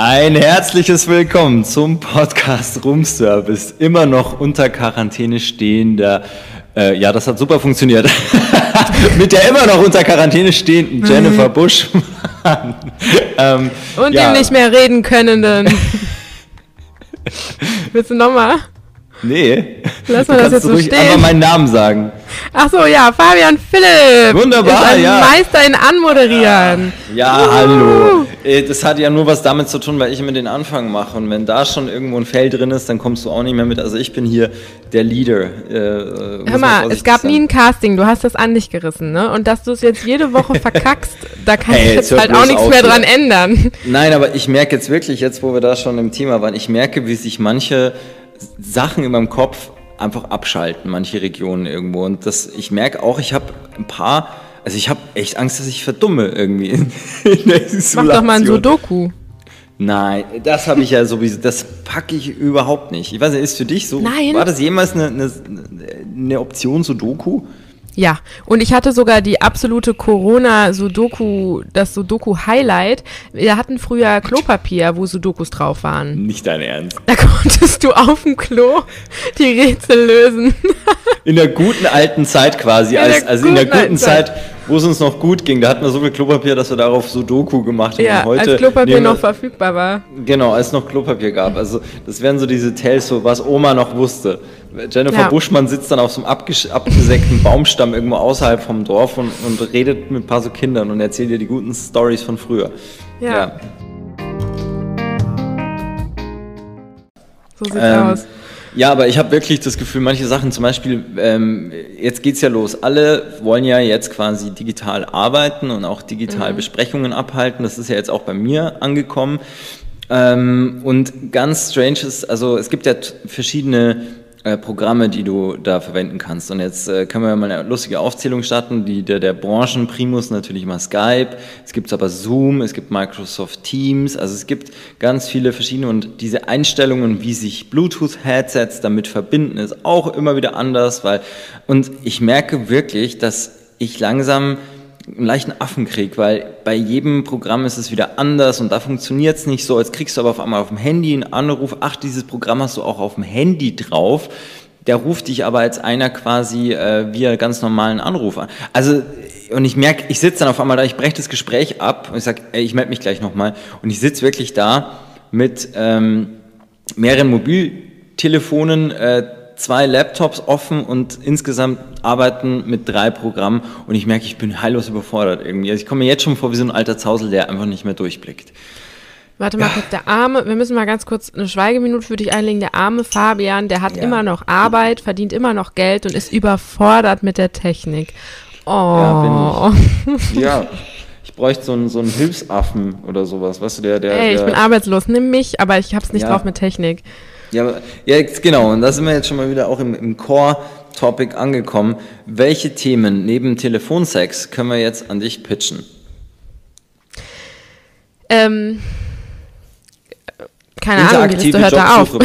Ein herzliches Willkommen zum Podcast Roomservice. Immer noch unter Quarantäne stehender. Äh, ja, das hat super funktioniert. Mit der immer noch unter Quarantäne stehenden Jennifer Buschmann. ähm, Und ja. dem nicht mehr reden könnenden. Willst du nochmal? Nee. Lass mal das jetzt so ruhig stehen. einfach meinen Namen sagen. Ach so, ja, Fabian Philipp. Wunderbar, ist ein ja. Meister in Anmoderieren. Ja, ja hallo. Äh, das hat ja nur was damit zu tun, weil ich immer den Anfang mache. Und wenn da schon irgendwo ein Feld drin ist, dann kommst du auch nicht mehr mit. Also ich bin hier der Leader. Äh, Hör mal, es gab sein. nie ein Casting. Du hast das an dich gerissen, ne? Und dass du es jetzt jede Woche verkackst, da kann hey, ich jetzt, jetzt halt auch nichts mehr dran ändern. Nein, aber ich merke jetzt wirklich, jetzt wo wir da schon im Thema waren, ich merke, wie sich manche Sachen in meinem Kopf einfach abschalten, manche Regionen irgendwo. Und das, ich merke auch, ich habe ein paar, also ich habe echt Angst, dass ich verdumme irgendwie in, in der Isolation. Mach doch mal ein Sudoku. Nein, das habe ich ja sowieso, das packe ich überhaupt nicht. Ich weiß nicht, ist für dich so, Nein. war das jemals eine, eine, eine Option Sudoku? Ja, und ich hatte sogar die absolute Corona-Sudoku, das Sudoku-Highlight. Wir hatten früher Klopapier, wo Sudokus drauf waren. Nicht dein Ernst. Da konntest du auf dem Klo die Rätsel lösen. In der guten alten Zeit quasi, in als, also in der guten Zeit, wo es uns noch gut ging. Da hatten wir so viel Klopapier, dass wir darauf Sudoku gemacht haben. Ja, heute als Klopapier noch verfügbar war. Genau, als es noch Klopapier gab. Also das wären so diese Tales, so was Oma noch wusste. Jennifer ja. Buschmann sitzt dann auf so einem abgesägten Baumstamm irgendwo außerhalb vom Dorf und, und, redet mit ein paar so Kindern und erzählt ihr die guten Stories von früher. Ja. ja. So sieht's ähm, aus. Ja, aber ich habe wirklich das Gefühl, manche Sachen, zum Beispiel, ähm, jetzt geht's ja los. Alle wollen ja jetzt quasi digital arbeiten und auch digital mhm. Besprechungen abhalten. Das ist ja jetzt auch bei mir angekommen. Ähm, und ganz strange ist, also es gibt ja verschiedene äh, Programme, die du da verwenden kannst. Und jetzt äh, können wir mal eine lustige Aufzählung starten. Die, der, der Branchenprimus natürlich mal Skype, es gibt aber Zoom, es gibt Microsoft Teams, also es gibt ganz viele verschiedene und diese Einstellungen, wie sich Bluetooth-Headsets damit verbinden, ist auch immer wieder anders, weil, und ich merke wirklich, dass ich langsam einen leichten Affenkrieg, weil bei jedem Programm ist es wieder anders und da funktioniert es nicht so. Jetzt kriegst du aber auf einmal auf dem Handy einen Anruf, ach, dieses Programm hast du auch auf dem Handy drauf. Der ruft dich aber als einer quasi äh, via ganz normalen Anruf an. Also, und ich merke, ich sitze dann auf einmal da, ich breche das Gespräch ab und ich sage, ich melde mich gleich nochmal. Und ich sitze wirklich da mit ähm, mehreren Mobiltelefonen, äh, zwei Laptops offen und insgesamt arbeiten mit drei Programmen und ich merke, ich bin heillos überfordert irgendwie. Also ich komme mir jetzt schon vor wie so ein alter Zausel, der einfach nicht mehr durchblickt. Warte mal ja. kurz, der arme, wir müssen mal ganz kurz eine Schweigeminute für dich einlegen. Der arme Fabian, der hat ja. immer noch Arbeit, verdient immer noch Geld und ist überfordert mit der Technik. Oh. Ja, bin ich. ja. Ich bräuchte so einen, so einen Hilfsaffen oder sowas, weißt du, der, der. Ey, ich der, bin arbeitslos, nimm mich, aber ich hab's nicht ja. drauf mit Technik. Ja, ja, genau. Und da sind wir jetzt schon mal wieder auch im, im Core-Topic angekommen. Welche Themen neben Telefonsex können wir jetzt an dich pitchen? Ähm, keine Ahnung, die Liste hört da auf.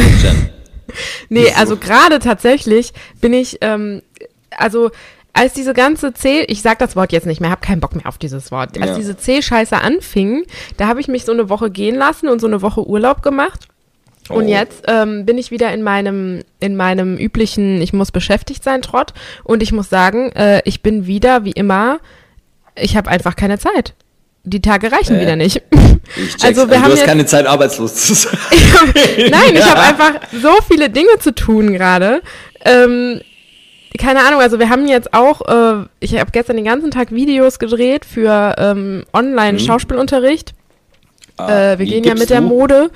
nee, also gerade tatsächlich bin ich, ähm, also als diese ganze C, ich sag das Wort jetzt nicht mehr, habe keinen Bock mehr auf dieses Wort. Als ja. diese C-Scheiße anfing, da habe ich mich so eine Woche gehen lassen und so eine Woche Urlaub gemacht. Und oh. jetzt ähm, bin ich wieder in meinem, in meinem üblichen, ich muss beschäftigt sein, Trott. Und ich muss sagen, äh, ich bin wieder, wie immer, ich habe einfach keine Zeit. Die Tage reichen äh, wieder nicht. also wir also haben du hast jetzt, keine Zeit, arbeitslos zu sein. Nein, ich habe einfach so viele Dinge zu tun gerade. Ähm, keine Ahnung, also wir haben jetzt auch, äh, ich habe gestern den ganzen Tag Videos gedreht für ähm, Online-Schauspielunterricht. Mhm. Ah, äh, wir gehen ja mit du? der Mode.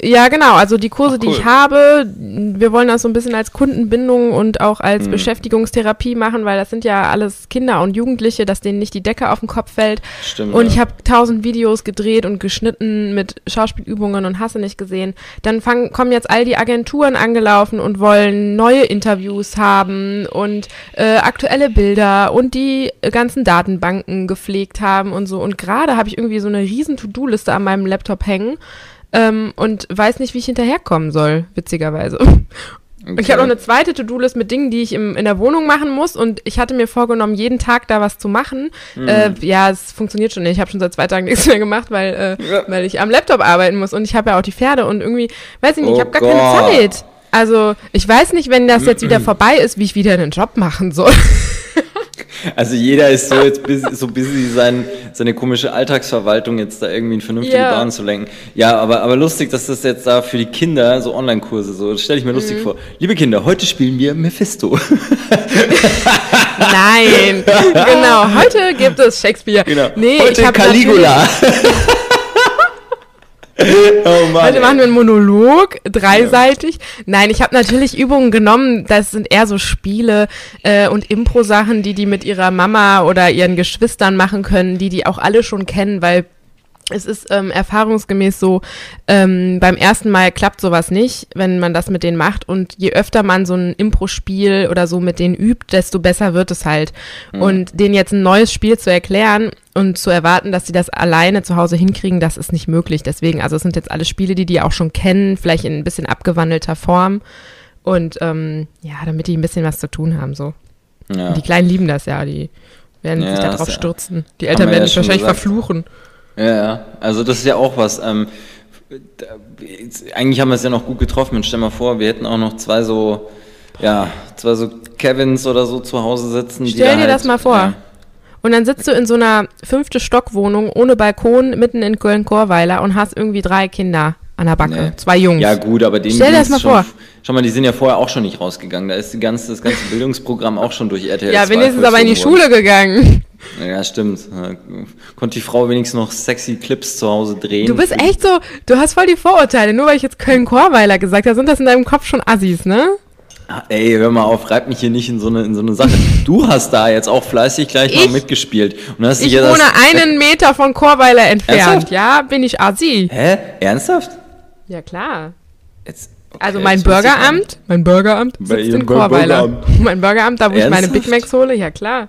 Ja, genau. Also die Kurse, Ach, cool. die ich habe, wir wollen das so ein bisschen als Kundenbindung und auch als mhm. Beschäftigungstherapie machen, weil das sind ja alles Kinder und Jugendliche, dass denen nicht die Decke auf den Kopf fällt. Stimmt. Und ja. ich habe tausend Videos gedreht und geschnitten mit Schauspielübungen und hasse nicht gesehen. Dann fang, kommen jetzt all die Agenturen angelaufen und wollen neue Interviews haben und äh, aktuelle Bilder und die ganzen Datenbanken gepflegt haben und so. Und gerade habe ich irgendwie so eine riesen To-Do-Liste an meinem Laptop hängen ähm, und weiß nicht, wie ich hinterherkommen soll, witzigerweise. Okay. Ich habe noch eine zweite To-Do-List mit Dingen, die ich im, in der Wohnung machen muss. Und ich hatte mir vorgenommen, jeden Tag da was zu machen. Mhm. Äh, ja, es funktioniert schon nicht. Ich habe schon seit zwei Tagen nichts mehr gemacht, weil, äh, ja. weil ich am Laptop arbeiten muss. Und ich habe ja auch die Pferde und irgendwie, weiß ich nicht, oh ich habe gar Gott. keine Zeit. Also ich weiß nicht, wenn das jetzt wieder vorbei ist, wie ich wieder einen Job machen soll. Also jeder ist so jetzt busy, so busy, sein, seine komische Alltagsverwaltung jetzt da irgendwie in vernünftige ja. Bahn zu lenken. Ja, aber, aber lustig, dass das jetzt da für die Kinder so Online-Kurse so, das stelle ich mir lustig mhm. vor. Liebe Kinder, heute spielen wir Mephisto. Nein, genau, heute gibt es Shakespeare. Genau. Nee, heute ich Caligula. oh Mann, Heute machen wir einen Monolog, dreiseitig. Ja. Nein, ich habe natürlich Übungen genommen, das sind eher so Spiele äh, und Impro-Sachen, die die mit ihrer Mama oder ihren Geschwistern machen können, die die auch alle schon kennen, weil es ist ähm, erfahrungsgemäß so, ähm, beim ersten Mal klappt sowas nicht, wenn man das mit denen macht. Und je öfter man so ein Impro-Spiel oder so mit denen übt, desto besser wird es halt. Mhm. Und denen jetzt ein neues Spiel zu erklären und zu erwarten, dass sie das alleine zu Hause hinkriegen, das ist nicht möglich. Deswegen, also es sind jetzt alle Spiele, die die auch schon kennen, vielleicht in ein bisschen abgewandelter Form. Und ähm, ja, damit die ein bisschen was zu tun haben, so. Ja. die Kleinen lieben das ja, die werden ja, sich darauf ja. stürzen. Die Eltern werden sich wahrscheinlich gesagt. verfluchen. Ja, also das ist ja auch was. Ähm, da, eigentlich haben wir es ja noch gut getroffen. Und stell mal vor, wir hätten auch noch zwei so, ja, zwei so Kevins oder so zu Hause sitzen. Stell dir halt, das mal vor. Ja. Und dann sitzt du in so einer fünfte Stockwohnung ohne Balkon mitten in Köln-Korweiler und hast irgendwie drei Kinder an der Backe, nee. zwei Jungs. Ja gut, aber denen Stell dir das mal schon, vor. Schau mal, die sind ja vorher auch schon nicht rausgegangen. Da ist die ganze, das ganze Bildungsprogramm auch schon durch RTL Ja, wenigstens aber in die Schule gegangen. Ja, stimmt. Konnte die Frau wenigstens noch sexy Clips zu Hause drehen. Du bist echt so, du hast voll die Vorurteile. Nur weil ich jetzt Köln-Korweiler gesagt habe, sind das in deinem Kopf schon Assis, ne? Ah, ey, hör mal auf, reib mich hier nicht in so eine, in so eine Sache. Du hast da jetzt auch fleißig gleich ich, mal mitgespielt. Und hast ich wohne das, einen Meter von Chorweiler entfernt. Ernsthaft? Ja, bin ich Assi. Hä? Ernsthaft? Ja, klar. Jetzt, okay, also mein Bürgeramt, mein Bürgeramt sitzt in Chorweiler. Mein Bürgeramt, da wo Ernsthaft? ich meine Big Macs hole, ja klar.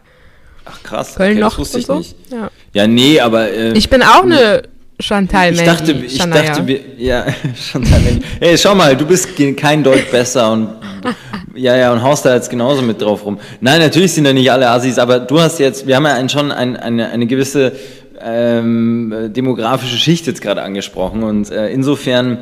Ach krass, Köln okay, noch wusste ich so? nicht. Ja. ja, nee, aber. Äh, ich bin auch eine Chantal Ich dachte, ich Shania. dachte, wir, ja, Chantal. Hey, schau mal, du bist kein Deut besser und ja, ja, und haust da jetzt genauso mit drauf rum. Nein, natürlich sind da nicht alle Assis, aber du hast jetzt, wir haben ja schon ein, eine, eine gewisse ähm, demografische Schicht jetzt gerade angesprochen und äh, insofern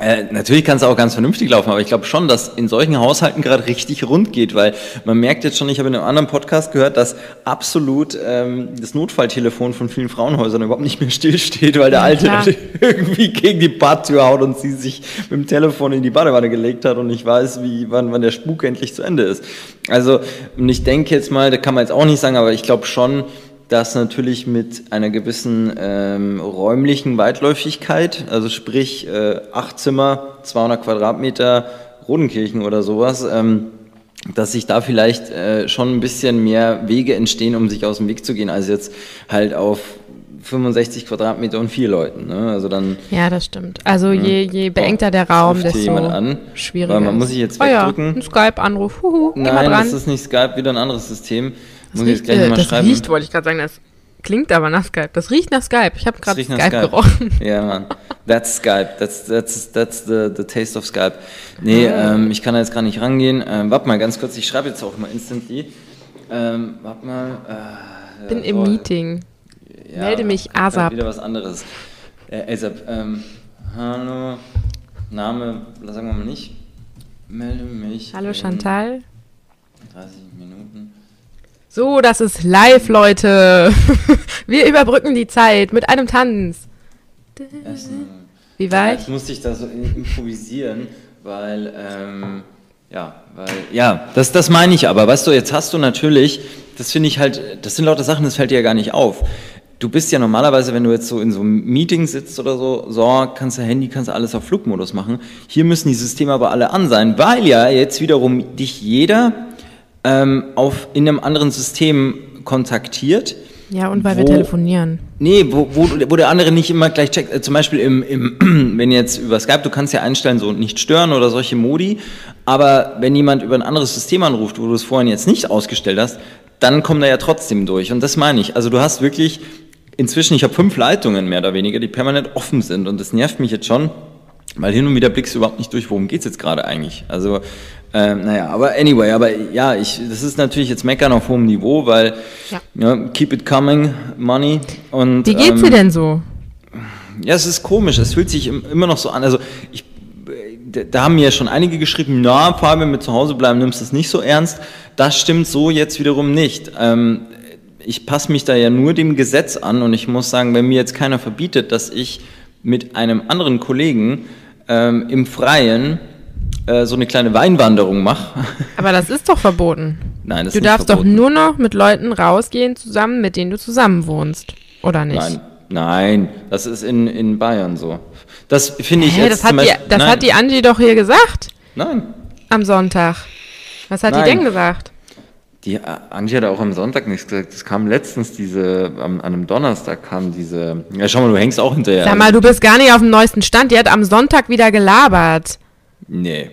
äh, natürlich kann es auch ganz vernünftig laufen, aber ich glaube schon, dass in solchen Haushalten gerade richtig rund geht, weil man merkt jetzt schon, ich habe in einem anderen Podcast gehört, dass absolut ähm, das Notfalltelefon von vielen Frauenhäusern überhaupt nicht mehr stillsteht, weil der Alte ja, irgendwie gegen die Badtür haut und sie sich mit dem Telefon in die Badewanne gelegt hat und ich weiß, wie, wann, wann der Spuk endlich zu Ende ist. Also, und ich denke jetzt mal, da kann man jetzt auch nicht sagen, aber ich glaube schon, das natürlich mit einer gewissen ähm, räumlichen Weitläufigkeit, also sprich äh, acht Zimmer, 200 Quadratmeter, Rodenkirchen oder sowas, ähm, dass sich da vielleicht äh, schon ein bisschen mehr Wege entstehen, um sich aus dem Weg zu gehen, als jetzt halt auf 65 Quadratmeter und vier Leuten. Ne? Also dann, ja, das stimmt. Also ja. je, je beengter der Raum, desto an, schwieriger. man muss sich jetzt wegdrücken. Oh ja, ein Skype-Anruf. Nein, das ist nicht Skype, wieder ein anderes System. Das Muss riecht, ich gleich äh, mal das schreiben. riecht, wollte ich gerade sagen, das klingt aber nach Skype. Das riecht nach Skype. Ich habe gerade Skype, Skype, gerochen. Ja, Mann. That's Skype. That's, that's, that's the, the taste of Skype. Nee, oh. ähm, ich kann da jetzt gar nicht rangehen. Ähm, warte mal ganz kurz, ich schreibe jetzt auch mal instantly. Ähm, warte mal. Äh, Bin im Meeting. Ja, Melde mich ASAP. Wieder was anderes. Äh, ASAP. Ähm, hallo. Name, sagen wir mal nicht. Melde mich. Hallo Chantal. 30 Minuten. So, das ist live, Leute. Wir überbrücken die Zeit mit einem Tanz. Wie war ich? Jetzt musste ich da so improvisieren, weil, ähm, ja, weil, ja, das, das meine ich aber. Weißt du, jetzt hast du natürlich, das finde ich halt, das sind lauter Sachen, das fällt dir ja gar nicht auf. Du bist ja normalerweise, wenn du jetzt so in so einem Meeting sitzt oder so, so, kannst du Handy, kannst du alles auf Flugmodus machen. Hier müssen die Systeme aber alle an sein, weil ja jetzt wiederum dich jeder ähm, auf, in einem anderen System kontaktiert. Ja, und weil wo, wir telefonieren. Nee, wo, wo, wo der andere nicht immer gleich checkt. Äh, zum Beispiel, im, im, wenn jetzt über Skype, du kannst ja einstellen, so nicht stören oder solche Modi. Aber wenn jemand über ein anderes System anruft, wo du es vorhin jetzt nicht ausgestellt hast, dann kommt er ja trotzdem durch. Und das meine ich. Also du hast wirklich inzwischen, ich habe fünf Leitungen mehr oder weniger, die permanent offen sind. Und das nervt mich jetzt schon, Weil hin und wieder blickst du überhaupt nicht durch, worum geht's jetzt gerade eigentlich. Also, ähm, naja, aber anyway, aber ja, ich, das ist natürlich jetzt Meckern auf hohem Niveau, weil ja. ja keep it coming, money. Und, Wie geht's ähm, dir denn so? Ja, es ist komisch, es fühlt sich immer noch so an. Also ich da haben mir schon einige geschrieben, na, Fabian, mit zu Hause bleiben, nimmst du es nicht so ernst. Das stimmt so jetzt wiederum nicht. Ähm, ich passe mich da ja nur dem Gesetz an und ich muss sagen, wenn mir jetzt keiner verbietet, dass ich mit einem anderen Kollegen ähm, im Freien äh, so eine kleine Weinwanderung mache. Aber das ist doch verboten. Nein, das du ist Du darfst verboten. doch nur noch mit Leuten rausgehen, zusammen, mit denen du zusammen wohnst. Oder nicht? Nein, nein, das ist in, in Bayern so. Das finde ich Hä, jetzt das, hat, Beispiel, die, das hat die Angie doch hier gesagt. Nein. Am Sonntag. Was hat nein. die denn gesagt? Die Angie hat auch am Sonntag nichts gesagt. Es kam letztens diese, an einem Donnerstag kam diese. Ja, schau mal, du hängst auch hinterher. Sag mal, du bist gar nicht auf dem neuesten Stand. Die hat am Sonntag wieder gelabert. Nee.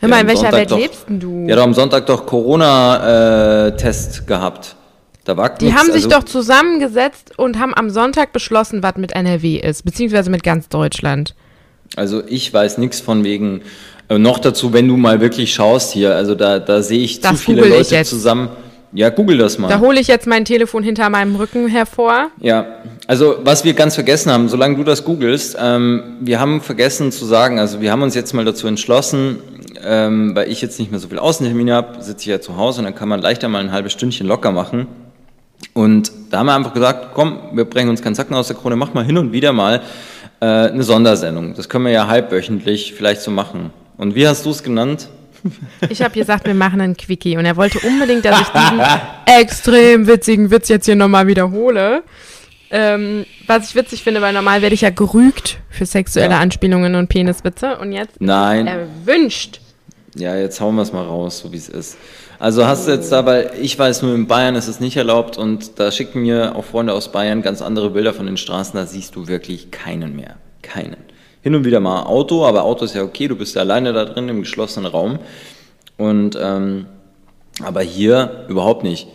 Hör mal, in welcher Sonntag Welt doch, lebst denn du? Die hat am Sonntag doch Corona-Test äh, gehabt. Da war Die nix, haben sich also, doch zusammengesetzt und haben am Sonntag beschlossen, was mit NRW ist, beziehungsweise mit ganz Deutschland. Also ich weiß nichts von wegen, äh, noch dazu, wenn du mal wirklich schaust hier, also da, da sehe ich das zu viele Leute zusammen. Ja, google das mal. Da hole ich jetzt mein Telefon hinter meinem Rücken hervor. Ja, also was wir ganz vergessen haben, solange du das googelst, ähm, wir haben vergessen zu sagen, also wir haben uns jetzt mal dazu entschlossen, ähm, weil ich jetzt nicht mehr so viel Außentermine habe, sitze ich ja zu Hause und dann kann man leichter mal ein halbes Stündchen locker machen. Und da haben wir einfach gesagt, komm, wir brechen uns keinen Zacken aus der Krone, mach mal hin und wieder mal äh, eine Sondersendung. Das können wir ja halbwöchentlich vielleicht so machen. Und wie hast du es genannt? Ich habe gesagt, wir machen einen Quickie und er wollte unbedingt, dass ich diesen extrem witzigen Witz jetzt hier nochmal wiederhole. Ähm, was ich witzig finde, weil normal werde ich ja gerügt für sexuelle ja. Anspielungen und Peniswitze und jetzt Nein. erwünscht. Ja, jetzt hauen wir es mal raus, so wie es ist. Also hast du jetzt da, weil ich weiß, nur in Bayern ist es nicht erlaubt und da schicken mir auch Freunde aus Bayern ganz andere Bilder von den Straßen, da siehst du wirklich keinen mehr. Keinen. Hin und wieder mal Auto, aber Auto ist ja okay, du bist ja alleine da drin im geschlossenen Raum. Und ähm, aber hier überhaupt nicht.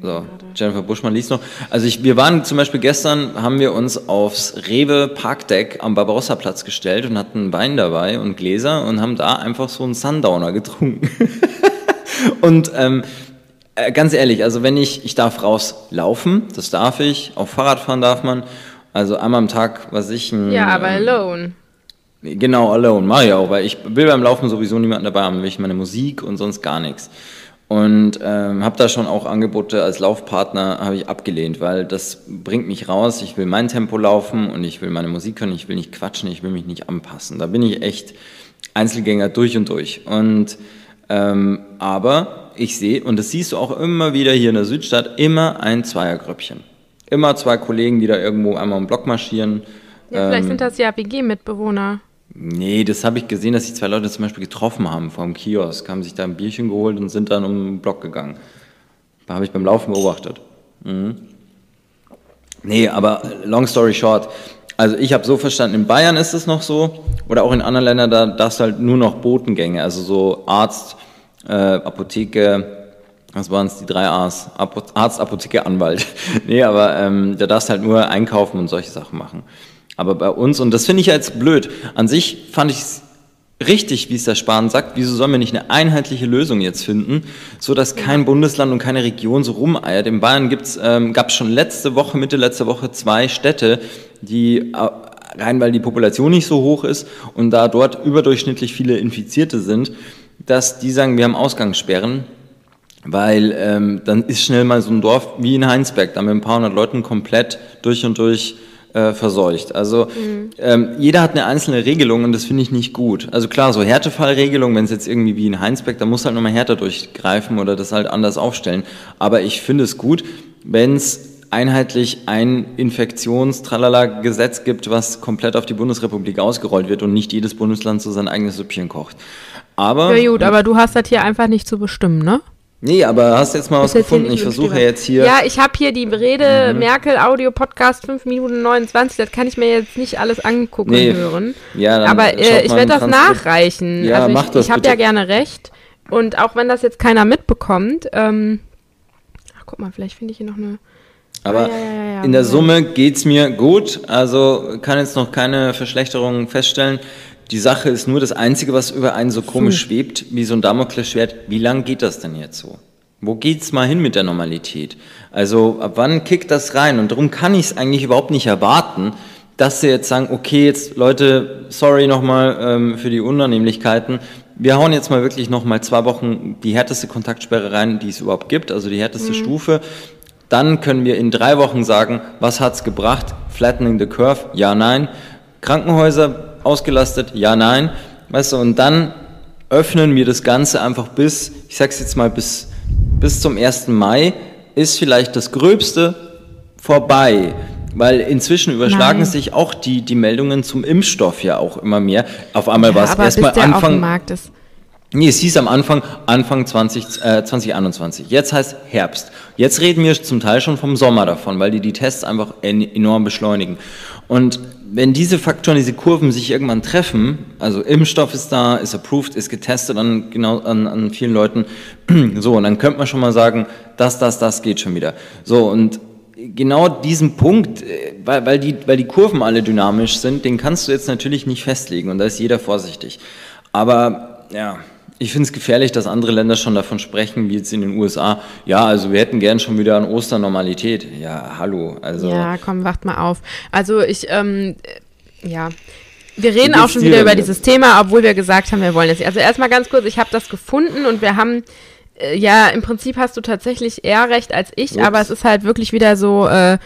So, Jennifer Buschmann liest noch. Also ich, wir waren zum Beispiel gestern, haben wir uns aufs Rewe Parkdeck am Barbarossa-Platz gestellt und hatten Wein dabei und Gläser und haben da einfach so einen Sundowner getrunken. und ähm, äh, ganz ehrlich, also wenn ich, ich darf rauslaufen, das darf ich, auf Fahrrad fahren darf man, also einmal am Tag, was ich... Ein, ja, aber ähm, alone. Genau, alone, mache ich auch, weil ich will beim Laufen sowieso niemanden dabei haben, will ich meine Musik und sonst gar nichts. Und ähm, habe da schon auch Angebote als Laufpartner habe ich abgelehnt, weil das bringt mich raus. Ich will mein Tempo laufen und ich will meine Musik hören. Ich will nicht quatschen, ich will mich nicht anpassen. Da bin ich echt Einzelgänger durch und durch. Und ähm, aber ich sehe und das siehst du auch immer wieder hier in der Südstadt immer ein Zweiergröppchen. Immer zwei Kollegen, die da irgendwo einmal im Block marschieren. Ja, vielleicht ähm, sind das ja WG-Mitbewohner. Nee, das habe ich gesehen, dass sich zwei Leute zum Beispiel getroffen haben vor dem Kiosk, haben sich da ein Bierchen geholt und sind dann um den Block gegangen. Da habe ich beim Laufen beobachtet. Mhm. Nee, aber long story short, also ich habe so verstanden, in Bayern ist es noch so, oder auch in anderen Ländern, da darfst du halt nur noch Botengänge, also so Arzt, äh, Apotheke, was waren es, die drei A's, Arzt, Apotheke, Anwalt. nee, aber ähm, da darfst halt nur einkaufen und solche Sachen machen. Aber bei uns, und das finde ich jetzt blöd, an sich fand ich es richtig, wie es der Spahn sagt, wieso sollen wir nicht eine einheitliche Lösung jetzt finden, so dass kein Bundesland und keine Region so rumeiert. In Bayern gibt's, ähm, gab es schon letzte Woche, Mitte letzte Woche zwei Städte, die äh, rein weil die Population nicht so hoch ist und da dort überdurchschnittlich viele Infizierte sind, dass die sagen, wir haben Ausgangssperren, weil ähm, dann ist schnell mal so ein Dorf wie in Heinsberg, da mit ein paar hundert Leuten komplett durch und durch äh, verseucht. Also mhm. ähm, jeder hat eine einzelne Regelung und das finde ich nicht gut. Also klar, so Härtefallregelung, wenn es jetzt irgendwie wie in Heinsberg, da muss halt nochmal härter durchgreifen oder das halt anders aufstellen. Aber ich finde es gut, wenn es einheitlich ein Infektionstralala-Gesetz gibt, was komplett auf die Bundesrepublik ausgerollt wird und nicht jedes Bundesland so sein eigenes Süppchen kocht. Aber. Ja gut, aber du hast das hier einfach nicht zu bestimmen, ne? Nee, aber hast jetzt mal was gefunden? Ich versuche jetzt hier. Ja, ich habe hier die Rede mhm. Merkel Audio Podcast 5 Minuten 29. Das kann ich mir jetzt nicht alles angucken nee. und hören. Ja, dann aber äh, ich werde das nachreichen. Ja, also mach ich, das. Ich habe ja gerne recht. Und auch wenn das jetzt keiner mitbekommt, ähm, ach, guck mal, vielleicht finde ich hier noch eine. Aber ja, ja, ja, in der Summe geht's mir gut. Also kann jetzt noch keine Verschlechterung feststellen. Die Sache ist nur das Einzige, was über einen so komisch hm. schwebt, wie so ein Damoklesschwert. Wie lang geht das denn jetzt so? Wo geht's mal hin mit der Normalität? Also ab wann kickt das rein? Und darum kann ich es eigentlich überhaupt nicht erwarten, dass sie jetzt sagen, okay, jetzt Leute, sorry nochmal ähm, für die Unannehmlichkeiten. Wir hauen jetzt mal wirklich nochmal zwei Wochen die härteste Kontaktsperre rein, die es überhaupt gibt, also die härteste mhm. Stufe. Dann können wir in drei Wochen sagen, was hat's gebracht? Flattening the curve? Ja, nein. Krankenhäuser ausgelastet? Ja, nein. Weißt du, und dann öffnen wir das Ganze einfach bis, ich sag's jetzt mal, bis, bis zum 1. Mai ist vielleicht das Gröbste vorbei. Weil inzwischen überschlagen Nein. sich auch die, die Meldungen zum Impfstoff ja auch immer mehr. Auf einmal ja, war es erstmal Anfang. Nee, es hieß am Anfang, Anfang 20, äh, 2021. Jetzt heißt Herbst. Jetzt reden wir zum Teil schon vom Sommer davon, weil die die Tests einfach enorm beschleunigen. Und wenn diese Faktoren, diese Kurven sich irgendwann treffen, also Impfstoff ist da, ist approved, ist getestet an, genau, an, an vielen Leuten, so, und dann könnte man schon mal sagen, das, das, das geht schon wieder. So, und genau diesen Punkt, äh, weil, weil, die, weil die Kurven alle dynamisch sind, den kannst du jetzt natürlich nicht festlegen und da ist jeder vorsichtig. Aber ja, ich finde es gefährlich, dass andere Länder schon davon sprechen, wie jetzt in den USA. Ja, also wir hätten gern schon wieder an Ostern Normalität. Ja, hallo. Also ja, komm, wacht mal auf. Also ich, ähm, ja. Wir reden auch schon wieder über dieses Thema, obwohl wir gesagt haben, wir wollen es. Also erstmal ganz kurz, ich habe das gefunden und wir haben äh, ja, im Prinzip hast du tatsächlich eher recht als ich, Ups. aber es ist halt wirklich wieder so, äh,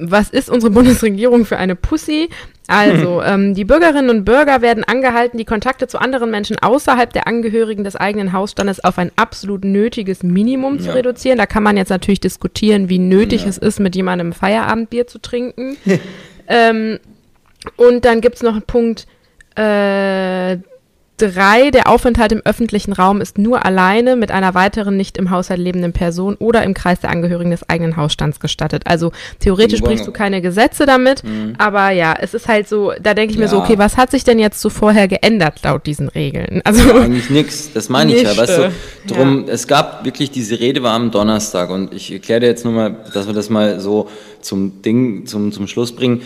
was ist unsere Bundesregierung für eine Pussy? Also, ähm, die Bürgerinnen und Bürger werden angehalten, die Kontakte zu anderen Menschen außerhalb der Angehörigen des eigenen Hausstandes auf ein absolut nötiges Minimum ja. zu reduzieren. Da kann man jetzt natürlich diskutieren, wie nötig ja. es ist, mit jemandem Feierabendbier zu trinken. ähm, und dann gibt es noch einen Punkt, äh, Drei, der Aufenthalt im öffentlichen Raum ist nur alleine mit einer weiteren nicht im Haushalt lebenden Person oder im Kreis der Angehörigen des eigenen Hausstands gestattet. Also theoretisch brichst du keine Gesetze damit, mhm. aber ja, es ist halt so, da denke ich mir so, okay, was hat sich denn jetzt so vorher geändert laut diesen Regeln? Also ja, eigentlich nichts, das meine ich ja, weißt du, drum, ja. es gab wirklich, diese Rede war am Donnerstag und ich erkläre dir jetzt nur mal, dass wir das mal so zum Ding, zum, zum Schluss bringen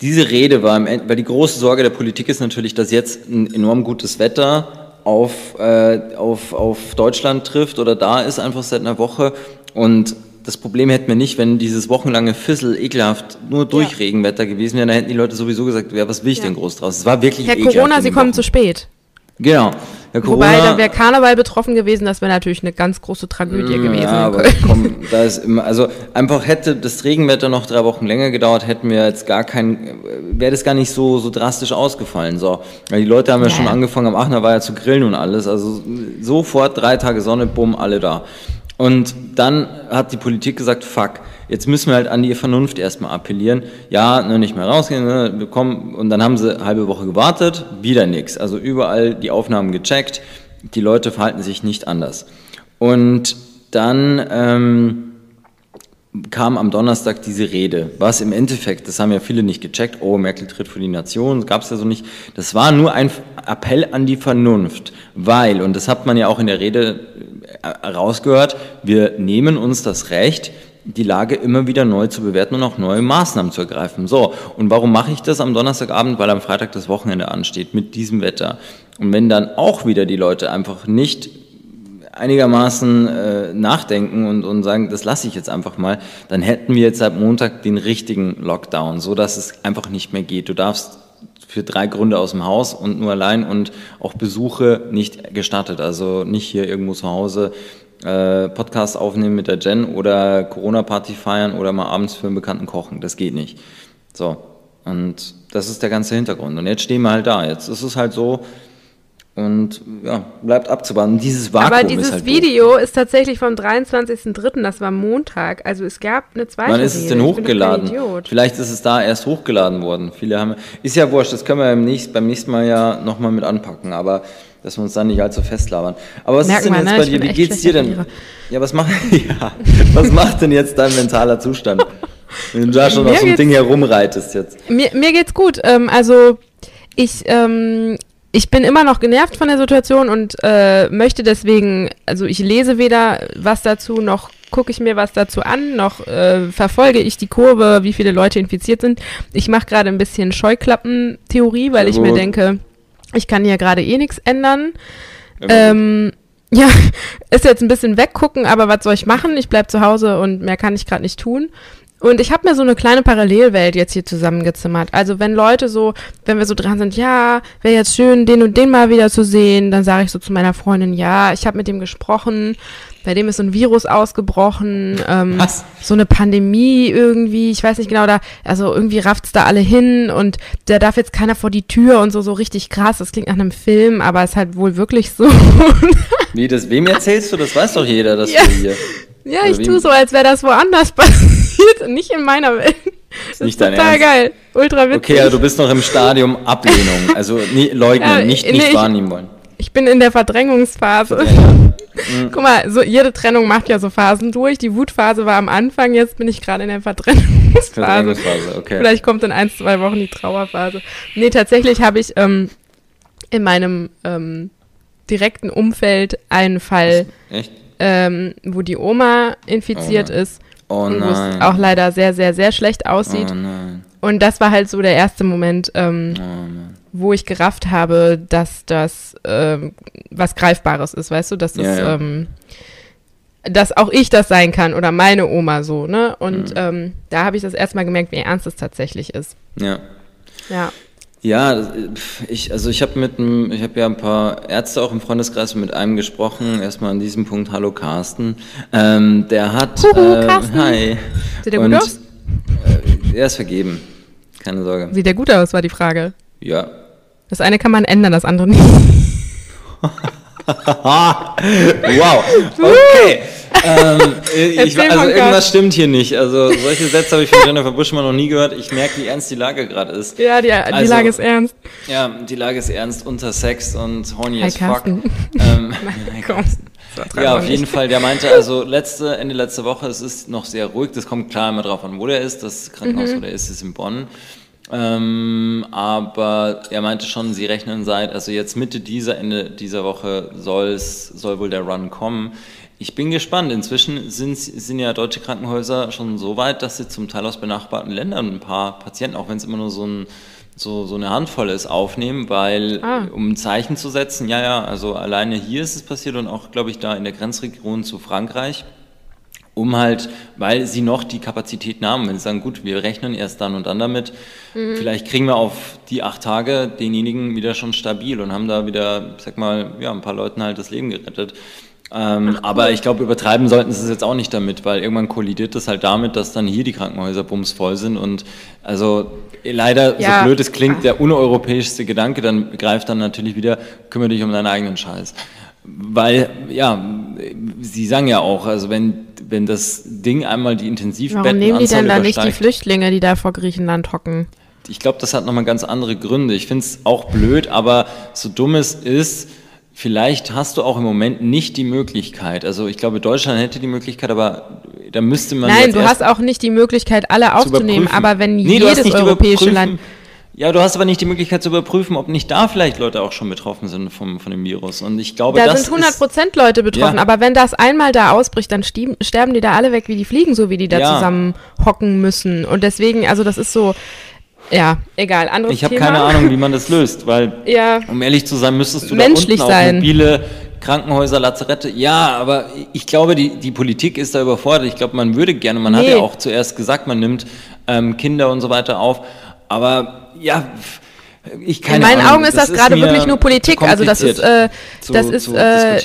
diese Rede war, im Ende, weil die große Sorge der Politik ist natürlich, dass jetzt ein enorm gutes Wetter auf, äh, auf, auf Deutschland trifft oder da ist einfach seit einer Woche und das Problem hätten wir nicht, wenn dieses wochenlange Fissel ekelhaft nur durch ja. Regenwetter gewesen wäre, dann hätten die Leute sowieso gesagt, ja, was will ich ja. denn groß draus? Es war wirklich Herr Corona, Sie kommen zu spät. Genau. Ja, Wobei, dann wäre Karneval betroffen gewesen, das wäre natürlich eine ganz große Tragödie mm, gewesen. Ja, aber komm, da ist immer, also einfach hätte das Regenwetter noch drei Wochen länger gedauert, hätten wir jetzt gar kein, wäre das gar nicht so, so drastisch ausgefallen, so. Weil die Leute haben ja, ja schon angefangen, am Aachener war ja zu grillen und alles, also sofort drei Tage Sonne, bumm, alle da. Und dann hat die Politik gesagt, fuck, Jetzt müssen wir halt an die Vernunft erstmal appellieren. Ja, ne, nicht mehr rausgehen, ne, wir kommen, und dann haben sie eine halbe Woche gewartet, wieder nichts. Also überall die Aufnahmen gecheckt, die Leute verhalten sich nicht anders. Und dann ähm, kam am Donnerstag diese Rede, was im Endeffekt, das haben ja viele nicht gecheckt, oh, Merkel tritt für die Nation, gab es ja so nicht. Das war nur ein Appell an die Vernunft, weil, und das hat man ja auch in der Rede äh, rausgehört, wir nehmen uns das Recht, die Lage immer wieder neu zu bewerten und auch neue Maßnahmen zu ergreifen. So, und warum mache ich das am Donnerstagabend? Weil am Freitag das Wochenende ansteht mit diesem Wetter. Und wenn dann auch wieder die Leute einfach nicht einigermaßen äh, nachdenken und, und sagen, das lasse ich jetzt einfach mal, dann hätten wir jetzt seit Montag den richtigen Lockdown, so dass es einfach nicht mehr geht. Du darfst für drei Gründe aus dem Haus und nur allein und auch Besuche nicht gestattet. Also nicht hier irgendwo zu Hause äh, Podcast aufnehmen mit der Jen oder Corona-Party feiern oder mal abends für einen Bekannten kochen. Das geht nicht. So. Und das ist der ganze Hintergrund. Und jetzt stehen wir halt da. Jetzt ist es halt so, und ja, bleibt abzuwarten. Dieses Vakuum Aber dieses ist halt Video doof. ist tatsächlich vom 23.03., das war Montag. Also es gab eine zweite Wann ist es denn hochgeladen? Vielleicht ist es da erst hochgeladen worden. Viele haben. Ist ja wurscht, das können wir beim nächsten, beim nächsten Mal ja nochmal mit anpacken. Aber dass wir uns dann nicht allzu festlabern. Aber was Merk ist denn mal, jetzt ne? bei dir? Wie geht's dir denn? Ja, was macht, ja, was macht denn jetzt dein mentaler Zustand? Wenn du da schon mir auf so einem Ding herumreitest jetzt. Mir, mir geht's gut. Ähm, also ich, ähm, ich bin immer noch genervt von der Situation und äh, möchte deswegen, also ich lese weder was dazu, noch gucke ich mir was dazu an, noch äh, verfolge ich die Kurve, wie viele Leute infiziert sind. Ich mache gerade ein bisschen Scheuklappentheorie, weil ich mir denke, ich kann hier gerade eh nichts ändern. Ähm, ja, ist jetzt ein bisschen weggucken, aber was soll ich machen? Ich bleib zu Hause und mehr kann ich gerade nicht tun. Und ich habe mir so eine kleine Parallelwelt jetzt hier zusammengezimmert. Also wenn Leute so, wenn wir so dran sind, ja, wäre jetzt schön, den und den mal wieder zu sehen, dann sage ich so zu meiner Freundin, ja, ich habe mit dem gesprochen, bei dem ist so ein Virus ausgebrochen, ähm, Was? so eine Pandemie irgendwie, ich weiß nicht genau, da, also irgendwie rafft's da alle hin und da darf jetzt keiner vor die Tür und so, so richtig krass. Das klingt nach einem Film, aber ist halt wohl wirklich so. Wie, das, wem erzählst du? Das weiß doch jeder, dass ja. du hier. Ja, ich tue so, als wäre das woanders passiert und nicht in meiner Welt. Das nicht ist dein total Ernst? geil. Ultra witzig. Okay, also du bist noch im Stadium Ablehnung. Also nie, leugnen, ja, nicht, nicht nee, wahrnehmen wollen. Ich bin in der Verdrängungsphase. Mhm. Guck mal, so jede Trennung macht ja so Phasen durch. Die Wutphase war am Anfang, jetzt bin ich gerade in der Verdrängungsphase. Verdrängungsphase okay. Vielleicht kommt in ein, zwei Wochen die Trauerphase. Nee, tatsächlich habe ich ähm, in meinem ähm, direkten Umfeld einen Fall. Ähm, wo die Oma infiziert oh ist. Oh und wo es auch leider sehr, sehr, sehr schlecht aussieht. Oh und das war halt so der erste Moment, ähm, oh wo ich gerafft habe, dass das ähm, was Greifbares ist, weißt du, dass das, ja, ja. Ähm, dass auch ich das sein kann oder meine Oma so, ne? Und mhm. ähm, da habe ich das erstmal gemerkt, wie ernst es tatsächlich ist. Ja. Ja. Ja, ich, also ich habe mit einem, ich habe ja ein paar Ärzte auch im Freundeskreis mit einem gesprochen. Erstmal an diesem Punkt, hallo Carsten. Ähm, der hat. Huhu, äh, Carsten. Hi. Sieht der gut aus? Äh, er ist vergeben. Keine Sorge. Sieht der gut aus, war die Frage. Ja. Das eine kann man ändern, das andere nicht. wow. Okay ähm, ich, also irgendwas stimmt hier nicht. Also solche Sätze habe ich von Jennifer Buschmann noch nie gehört. Ich merke, wie ernst die Lage gerade ist. Ja, die, die also, Lage ist ernst. Ja, die Lage ist ernst unter Sex und horny as fuck. Ähm, ja, auf jeden Fall. Der meinte also letzte, Ende letzte Woche, es ist noch sehr ruhig. Das kommt klar immer drauf an, wo der ist. Das Krankenhaus, mhm. wo der ist, ist in Bonn. Ähm, aber er meinte schon, sie rechnen seit, also jetzt Mitte dieser, Ende dieser Woche soll's, soll wohl der Run kommen. Ich bin gespannt. Inzwischen sind, sind ja deutsche Krankenhäuser schon so weit, dass sie zum Teil aus benachbarten Ländern ein paar Patienten, auch wenn es immer nur so, ein, so, so eine Handvoll ist, aufnehmen, weil ah. um ein Zeichen zu setzen, ja, ja, also alleine hier ist es passiert und auch, glaube ich, da in der Grenzregion zu Frankreich, um halt, weil sie noch die Kapazitäten haben, wenn sie sagen, gut, wir rechnen erst dann und dann damit, mhm. vielleicht kriegen wir auf die acht Tage denjenigen wieder schon stabil und haben da wieder, ich sag mal, ja, ein paar Leuten halt das Leben gerettet. Ähm, Ach, aber ich glaube, übertreiben sollten sie es jetzt auch nicht damit, weil irgendwann kollidiert es halt damit, dass dann hier die Krankenhäuser bumsvoll sind und also leider, ja. so blöd es klingt, der uneuropäischste Gedanke dann greift dann natürlich wieder, kümmere dich um deinen eigenen Scheiß. Weil, ja, Sie sagen ja auch, also wenn, wenn das Ding einmal die Intensivbetten Warum nehmen die denn da nicht die Flüchtlinge, die da vor Griechenland hocken? Ich glaube, das hat nochmal ganz andere Gründe. Ich finde es auch blöd, aber so dumm es ist, Vielleicht hast du auch im Moment nicht die Möglichkeit. Also ich glaube, Deutschland hätte die Möglichkeit, aber da müsste man. Nein, du hast auch nicht die Möglichkeit, alle aufzunehmen. Aber wenn nee, jedes europäische Land. Ja, du hast aber nicht die Möglichkeit zu überprüfen, ob nicht da vielleicht Leute auch schon betroffen sind vom, von dem Virus. Und ich glaube, da das sind 100 Prozent Leute betroffen. Ja. Aber wenn das einmal da ausbricht, dann sterben die da alle weg wie die Fliegen, so wie die da ja. zusammen hocken müssen. Und deswegen, also das ist so, ja, egal. Anderes ich habe keine Ahnung, wie man das löst, weil, ja, um ehrlich zu sein, müsstest du menschlich da unten sein. auch mobile Krankenhäuser, Lazarette. Ja, aber ich glaube, die, die Politik ist da überfordert. Ich glaube, man würde gerne, man nee. hat ja auch zuerst gesagt, man nimmt ähm, Kinder und so weiter auf. Aber ja, ich keine In meinen Ahnung. Augen ist das, das gerade wirklich nur Politik. Also das ist, äh, zu, das ist, äh,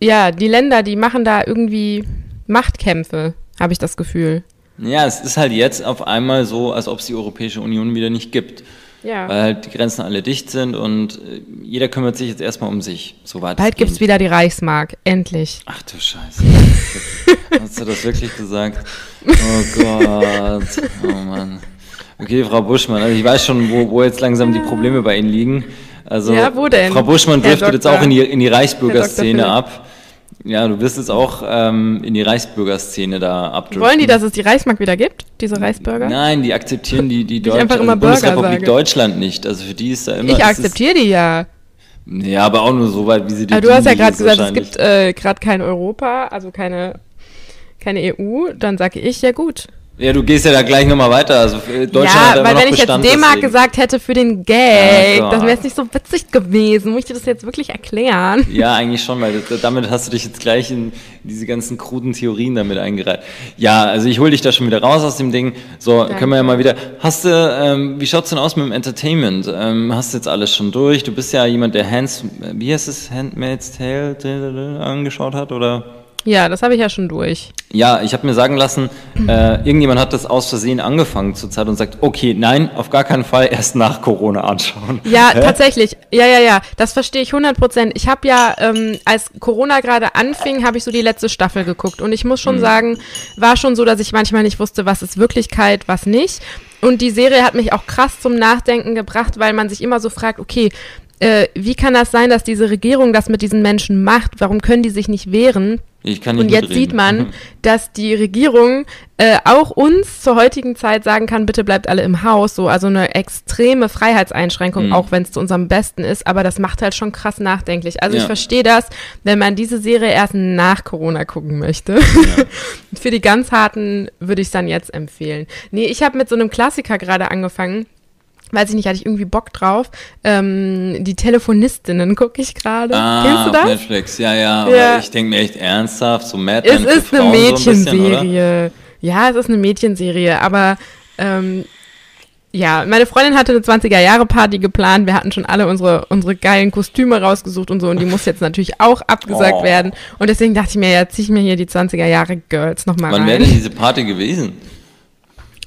ja, die Länder, die machen da irgendwie Machtkämpfe, habe ich das Gefühl. Ja, es ist halt jetzt auf einmal so, als ob es die Europäische Union wieder nicht gibt. Ja. Weil halt die Grenzen alle dicht sind und äh, jeder kümmert sich jetzt erstmal um sich. So weit Bald gibt es wieder die Reichsmark, endlich. Ach du Scheiße. Hast du das wirklich gesagt? Oh Gott. Oh Mann. Okay, Frau Buschmann, also ich weiß schon, wo, wo jetzt langsam die Probleme bei Ihnen liegen. Also ja, wo denn? Frau Buschmann driftet jetzt auch in die, in die Reichsbürgerszene ab. Ja, du wirst jetzt auch ähm, in die Reichsbürgerszene da abdrücken. Wollen die, dass es die Reichsmark wieder gibt, diese Reichsbürger? Nein, die akzeptieren die, die Deutsche, also Bundesrepublik Deutschland nicht. Also für die ist da immer... Ich akzeptiere die ja. Ja, aber auch nur so weit, wie sie die aber Du hast ja gerade gesagt, es gibt äh, gerade kein Europa, also keine keine EU, dann sage ich, ja gut, ja, du gehst ja da gleich nochmal weiter. Also äh, Deutschland ja, hat weil wenn ich Bestand, jetzt D-Mark gesagt hätte für den Gag, ja, dann wäre es nicht so witzig gewesen. Muss ich dir das jetzt wirklich erklären? Ja, eigentlich schon, weil damit hast du dich jetzt gleich in diese ganzen kruden Theorien damit eingereiht. Ja, also ich hole dich da schon wieder raus aus dem Ding. So, Danke. können wir ja mal wieder. Hast du, ähm, wie schaut's denn aus mit dem Entertainment? Ähm, hast du jetzt alles schon durch? Du bist ja jemand, der Hands, wie heißt es, Handmaid's Tale angeschaut hat, oder? Ja, das habe ich ja schon durch. Ja, ich habe mir sagen lassen, äh, irgendjemand hat das aus Versehen angefangen zur Zeit und sagt, okay, nein, auf gar keinen Fall erst nach Corona anschauen. Ja, Hä? tatsächlich. Ja, ja, ja, das verstehe ich 100 Prozent. Ich habe ja, ähm, als Corona gerade anfing, habe ich so die letzte Staffel geguckt und ich muss schon mhm. sagen, war schon so, dass ich manchmal nicht wusste, was ist Wirklichkeit, was nicht. Und die Serie hat mich auch krass zum Nachdenken gebracht, weil man sich immer so fragt, okay, äh, wie kann das sein, dass diese Regierung das mit diesen Menschen macht? Warum können die sich nicht wehren? Ich kann nicht Und jetzt sieht man, dass die Regierung äh, auch uns zur heutigen Zeit sagen kann, bitte bleibt alle im Haus. So, also eine extreme Freiheitseinschränkung, mhm. auch wenn es zu unserem Besten ist. Aber das macht halt schon krass nachdenklich. Also ja. ich verstehe das, wenn man diese Serie erst nach Corona gucken möchte. Ja. Für die ganz harten würde ich es dann jetzt empfehlen. Nee, ich habe mit so einem Klassiker gerade angefangen weiß ich nicht, hatte ich irgendwie Bock drauf. Ähm, die Telefonistinnen gucke ich gerade. Ah, Kennst du das? Netflix, ja, ja. ja. Ich denke mir echt ernsthaft, so Mad Es ist eine Mädchenserie. So ein ja, es ist eine Mädchenserie, aber ähm, ja, meine Freundin hatte eine 20er-Jahre-Party geplant. Wir hatten schon alle unsere, unsere geilen Kostüme rausgesucht und so. Und die muss jetzt natürlich auch abgesagt oh. werden. Und deswegen dachte ich mir, ja, zieh ich mir hier die 20er-Jahre-Girls nochmal rein. Wann wäre denn diese Party gewesen?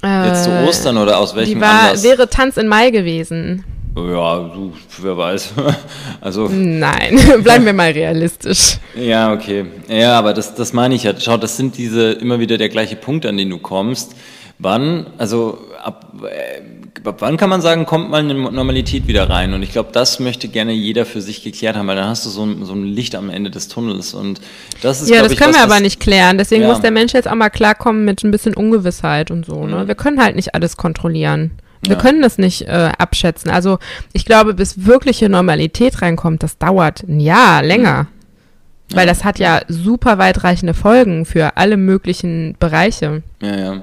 Jetzt zu äh, Ostern oder aus welchem die war, Anlass? wäre Tanz in Mai gewesen. Ja, du, wer weiß. also Nein, bleiben wir mal realistisch. Ja, okay. Ja, aber das, das meine ich ja. Schau, das sind diese immer wieder der gleiche Punkt, an den du kommst. Wann, also ab, äh, ab wann kann man sagen, kommt mal eine Normalität wieder rein? Und ich glaube, das möchte gerne jeder für sich geklärt haben, weil dann hast du so ein, so ein Licht am Ende des Tunnels. Und das ist, Ja, das ich, können was, wir aber nicht klären. Deswegen ja. muss der Mensch jetzt auch mal klarkommen mit ein bisschen Ungewissheit und so. Ne? Mhm. Wir können halt nicht alles kontrollieren. Wir ja. können das nicht äh, abschätzen. Also ich glaube, bis wirkliche Normalität reinkommt, das dauert ein Jahr länger. Mhm. Weil das hat ja super weitreichende Folgen für alle möglichen Bereiche. Ja, ja.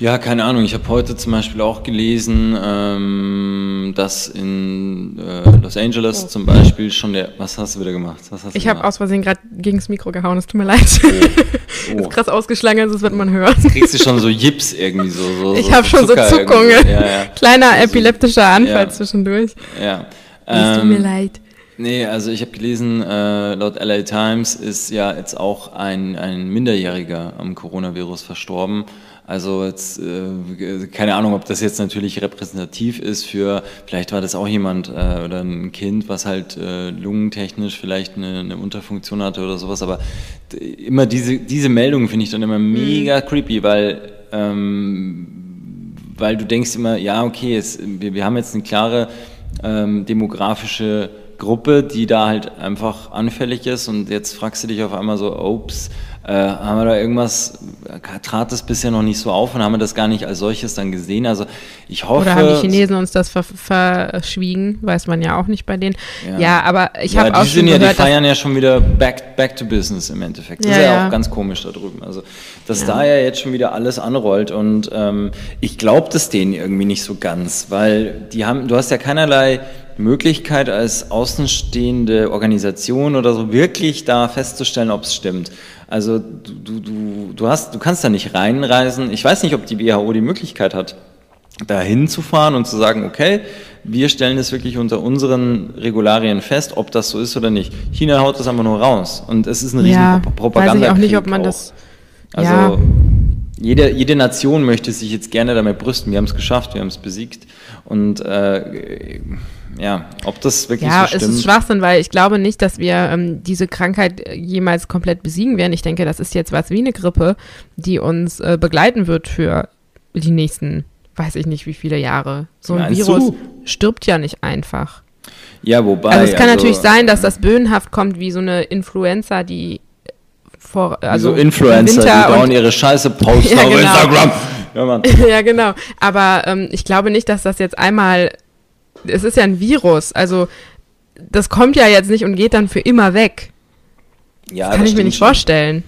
Ja, keine Ahnung. Ich habe heute zum Beispiel auch gelesen, ähm, dass in äh, Los Angeles oh. zum Beispiel schon der. Was hast du wieder gemacht? ich habe aus Versehen gerade gegen das Mikro gehauen. Es tut mir leid. Oh. Oh. ist krass ausgeschlagen, also das wird man hören. Jetzt kriegst du schon so Jips irgendwie so. so ich so habe schon so Zuckungen. Ja, ja. Kleiner also, epileptischer Anfall ja. zwischendurch. Ja. Es tut mir ähm, leid. Nee, also ich habe gelesen, äh, laut LA Times ist ja jetzt auch ein, ein Minderjähriger am Coronavirus verstorben. Also jetzt, äh, keine Ahnung, ob das jetzt natürlich repräsentativ ist für, vielleicht war das auch jemand äh, oder ein Kind, was halt äh, lungentechnisch vielleicht eine, eine Unterfunktion hatte oder sowas, aber immer diese, diese Meldungen finde ich dann immer mhm. mega creepy, weil, ähm, weil du denkst immer, ja, okay, es, wir, wir haben jetzt eine klare ähm, demografische Gruppe, die da halt einfach anfällig ist und jetzt fragst du dich auf einmal so, ups, äh, haben wir da irgendwas, trat das bisher noch nicht so auf und haben wir das gar nicht als solches dann gesehen. Also ich hoffe. Oder haben die Chinesen uns das ver verschwiegen, weiß man ja auch nicht bei denen. Ja, ja aber ich ja, habe auch schon ja, gehört, Die feiern ja schon wieder back, back to business im Endeffekt. Das ja, ist ja, auch ganz komisch da drüben. Also, dass da ja jetzt schon wieder alles anrollt und ähm, ich glaube das denen irgendwie nicht so ganz, weil die haben, du hast ja keinerlei Möglichkeit als außenstehende Organisation oder so wirklich da festzustellen, ob es stimmt. Also du, du, du, hast, du kannst da nicht reinreisen. Ich weiß nicht, ob die WHO die Möglichkeit hat, da hinzufahren und zu sagen, okay, wir stellen es wirklich unter unseren Regularien fest, ob das so ist oder nicht. China haut das einfach nur raus und es ist ein riesen ja, Propaganda. Weiß ich auch nicht, ob man auch. das. Also ja. jede, jede Nation möchte sich jetzt gerne damit brüsten. Wir haben es geschafft, wir haben es besiegt und äh, ja, ob das wirklich ja, so stimmt. Ja, es ist Schwachsinn, weil ich glaube nicht, dass wir ähm, diese Krankheit jemals komplett besiegen werden. Ich denke, das ist jetzt was wie eine Grippe, die uns äh, begleiten wird für die nächsten, weiß ich nicht, wie viele Jahre. So ein Meinst Virus du? stirbt ja nicht einfach. Ja, wobei. Also es kann also, natürlich sein, dass das böhnhaft kommt wie so eine Influenza, die vor, also so Influencer, die dauernd ihre Scheiße posten ja, auf genau. Instagram. Ja, ja, genau. Aber ähm, ich glaube nicht, dass das jetzt einmal es ist ja ein Virus, also das kommt ja jetzt nicht und geht dann für immer weg. Ja, das kann das ich mir nicht schon. vorstellen.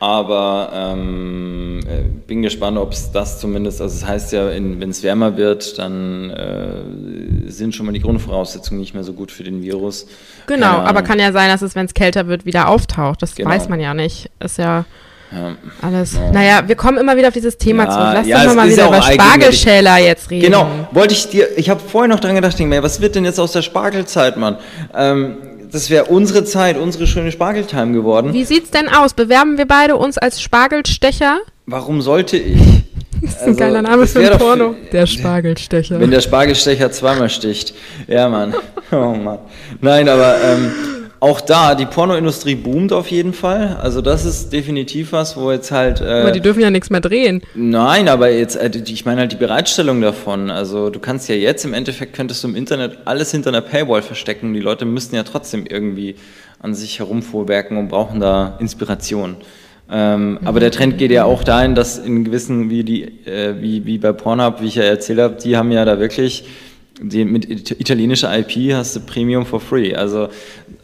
Aber ähm, äh, bin gespannt, ob es das zumindest, also es das heißt ja, wenn es wärmer wird, dann äh, sind schon mal die Grundvoraussetzungen nicht mehr so gut für den Virus. Genau, aber kann ja sein, dass es, wenn es kälter wird, wieder auftaucht. Das genau. weiß man ja nicht. Ist ja. Ja. Alles. Ja. Naja, wir kommen immer wieder auf dieses Thema ja, zurück. Lass ja, uns mal wieder über Spargelschäler jetzt reden. Genau, wollte ich dir, ich habe vorher noch dran gedacht, was wird denn jetzt aus der Spargelzeit, Mann? Ähm, das wäre unsere Zeit, unsere schöne Spargeltime geworden. Wie sieht's denn aus? Bewerben wir beide uns als Spargelstecher? Warum sollte ich? Das ist ein also, geiler Name für ein Porno. Der Spargelstecher. Wenn der Spargelstecher zweimal sticht. Ja, Mann. Oh Mann. Nein, aber ähm, auch da, die Pornoindustrie boomt auf jeden Fall. Also das ist definitiv was, wo jetzt halt. Äh, aber die dürfen ja nichts mehr drehen. Nein, aber jetzt, äh, ich meine halt die Bereitstellung davon. Also du kannst ja jetzt im Endeffekt könntest du im Internet alles hinter einer Paywall verstecken. Die Leute müssten ja trotzdem irgendwie an sich herumvorwerken und brauchen da Inspiration. Ähm, aber der Trend geht ja auch dahin, dass in gewissen, wie die, äh, wie, wie bei Pornhub, wie ich ja erzählt habe, die haben ja da wirklich mit italienischer IP hast du Premium for free. Also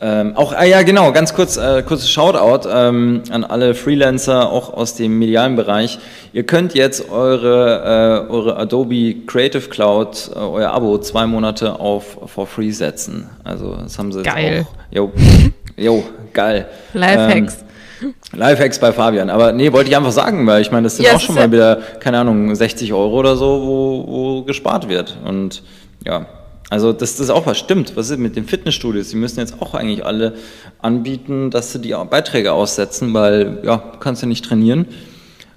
ähm, auch, ah ja genau, ganz kurz, äh, kurzes Shoutout ähm, an alle Freelancer, auch aus dem medialen Bereich. Ihr könnt jetzt eure, äh, eure Adobe Creative Cloud, äh, euer Abo zwei Monate auf for free setzen. Also das haben sie geil. jetzt auch. Jo, jo geil. Lifehacks. Ähm, Lifehacks bei Fabian. Aber nee, wollte ich einfach sagen, weil ich meine, das sind ja, auch schon mal wieder, keine Ahnung, 60 Euro oder so, wo, wo gespart wird. Und ja, also das, das ist auch was stimmt. Was ist mit den Fitnessstudios? Die müssen jetzt auch eigentlich alle anbieten, dass sie die Beiträge aussetzen, weil ja, du kannst ja nicht trainieren.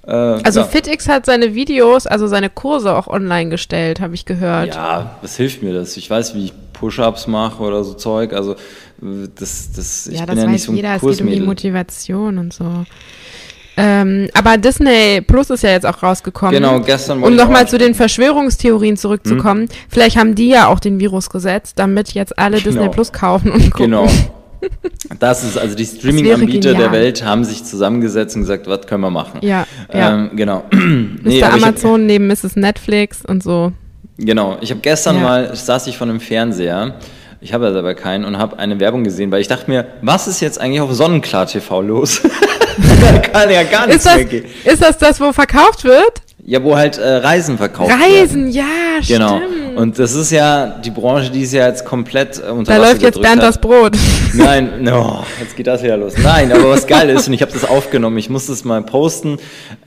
Äh, also ja. FitX hat seine Videos, also seine Kurse auch online gestellt, habe ich gehört. Ja, was hilft mir das? Ich weiß, wie ich Push-ups mache oder so Zeug. Also das, das ich ja, bin das ja weiß nicht so ein jeder. Es geht um die Motivation und so. Ähm, aber Disney Plus ist ja jetzt auch rausgekommen. Genau, gestern. Um nochmal zu den Verschwörungstheorien zurückzukommen. Hm? Vielleicht haben die ja auch den Virus gesetzt, damit jetzt alle genau. Disney Plus kaufen und gucken. Genau. Das ist also die Streaming-Anbieter der Welt haben sich zusammengesetzt und gesagt, was können wir machen? Ja, ja. Ähm, genau. nee, Mr. Amazon hab, neben Mrs. Netflix und so. Genau. Ich habe gestern ja. mal saß ich vor einem Fernseher. Ich habe aber keinen und habe eine Werbung gesehen, weil ich dachte mir, was ist jetzt eigentlich auf Sonnenklar TV los? da kann ja gar nichts ist das, mehr gehen. Ist das das, wo verkauft wird? Ja, wo halt äh, Reisen verkauft Reisen, werden. ja, genau. stimmt. Und das ist ja die Branche, die ist ja jetzt komplett unter Da Wasser läuft jetzt Bernd hat. das Brot. Nein, no, jetzt geht das wieder los. Nein, aber was geil ist, und ich habe das aufgenommen, ich muss das mal posten.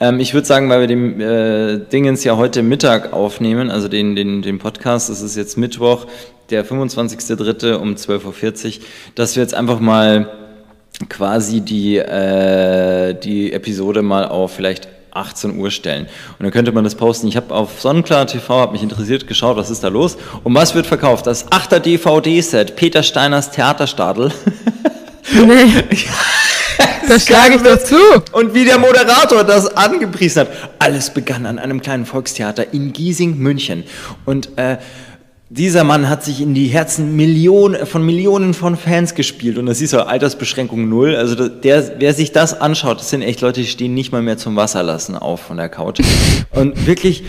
Ähm, ich würde sagen, weil wir den äh, Dingens ja heute Mittag aufnehmen, also den, den, den Podcast, das ist jetzt Mittwoch, der 25.03. um 12.40 Uhr, dass wir jetzt einfach mal quasi die, äh, die Episode mal auf vielleicht 18 Uhr stellen. Und dann könnte man das posten. Ich habe auf Sonnenklar TV, habe mich interessiert, geschaut, was ist da los. Und was wird verkauft? Das 8er DVD-Set, Peter Steiners Theaterstadel. Nee. das schlage ich doch zu. Und wie der Moderator das angepriesen hat. Alles begann an einem kleinen Volkstheater in Giesing, München. Und äh, dieser Mann hat sich in die Herzen Millionen, von Millionen von Fans gespielt und das ist ja Altersbeschränkung null. Also der, wer sich das anschaut, das sind echt Leute, die stehen nicht mal mehr zum Wasserlassen auf von der Couch. Und wirklich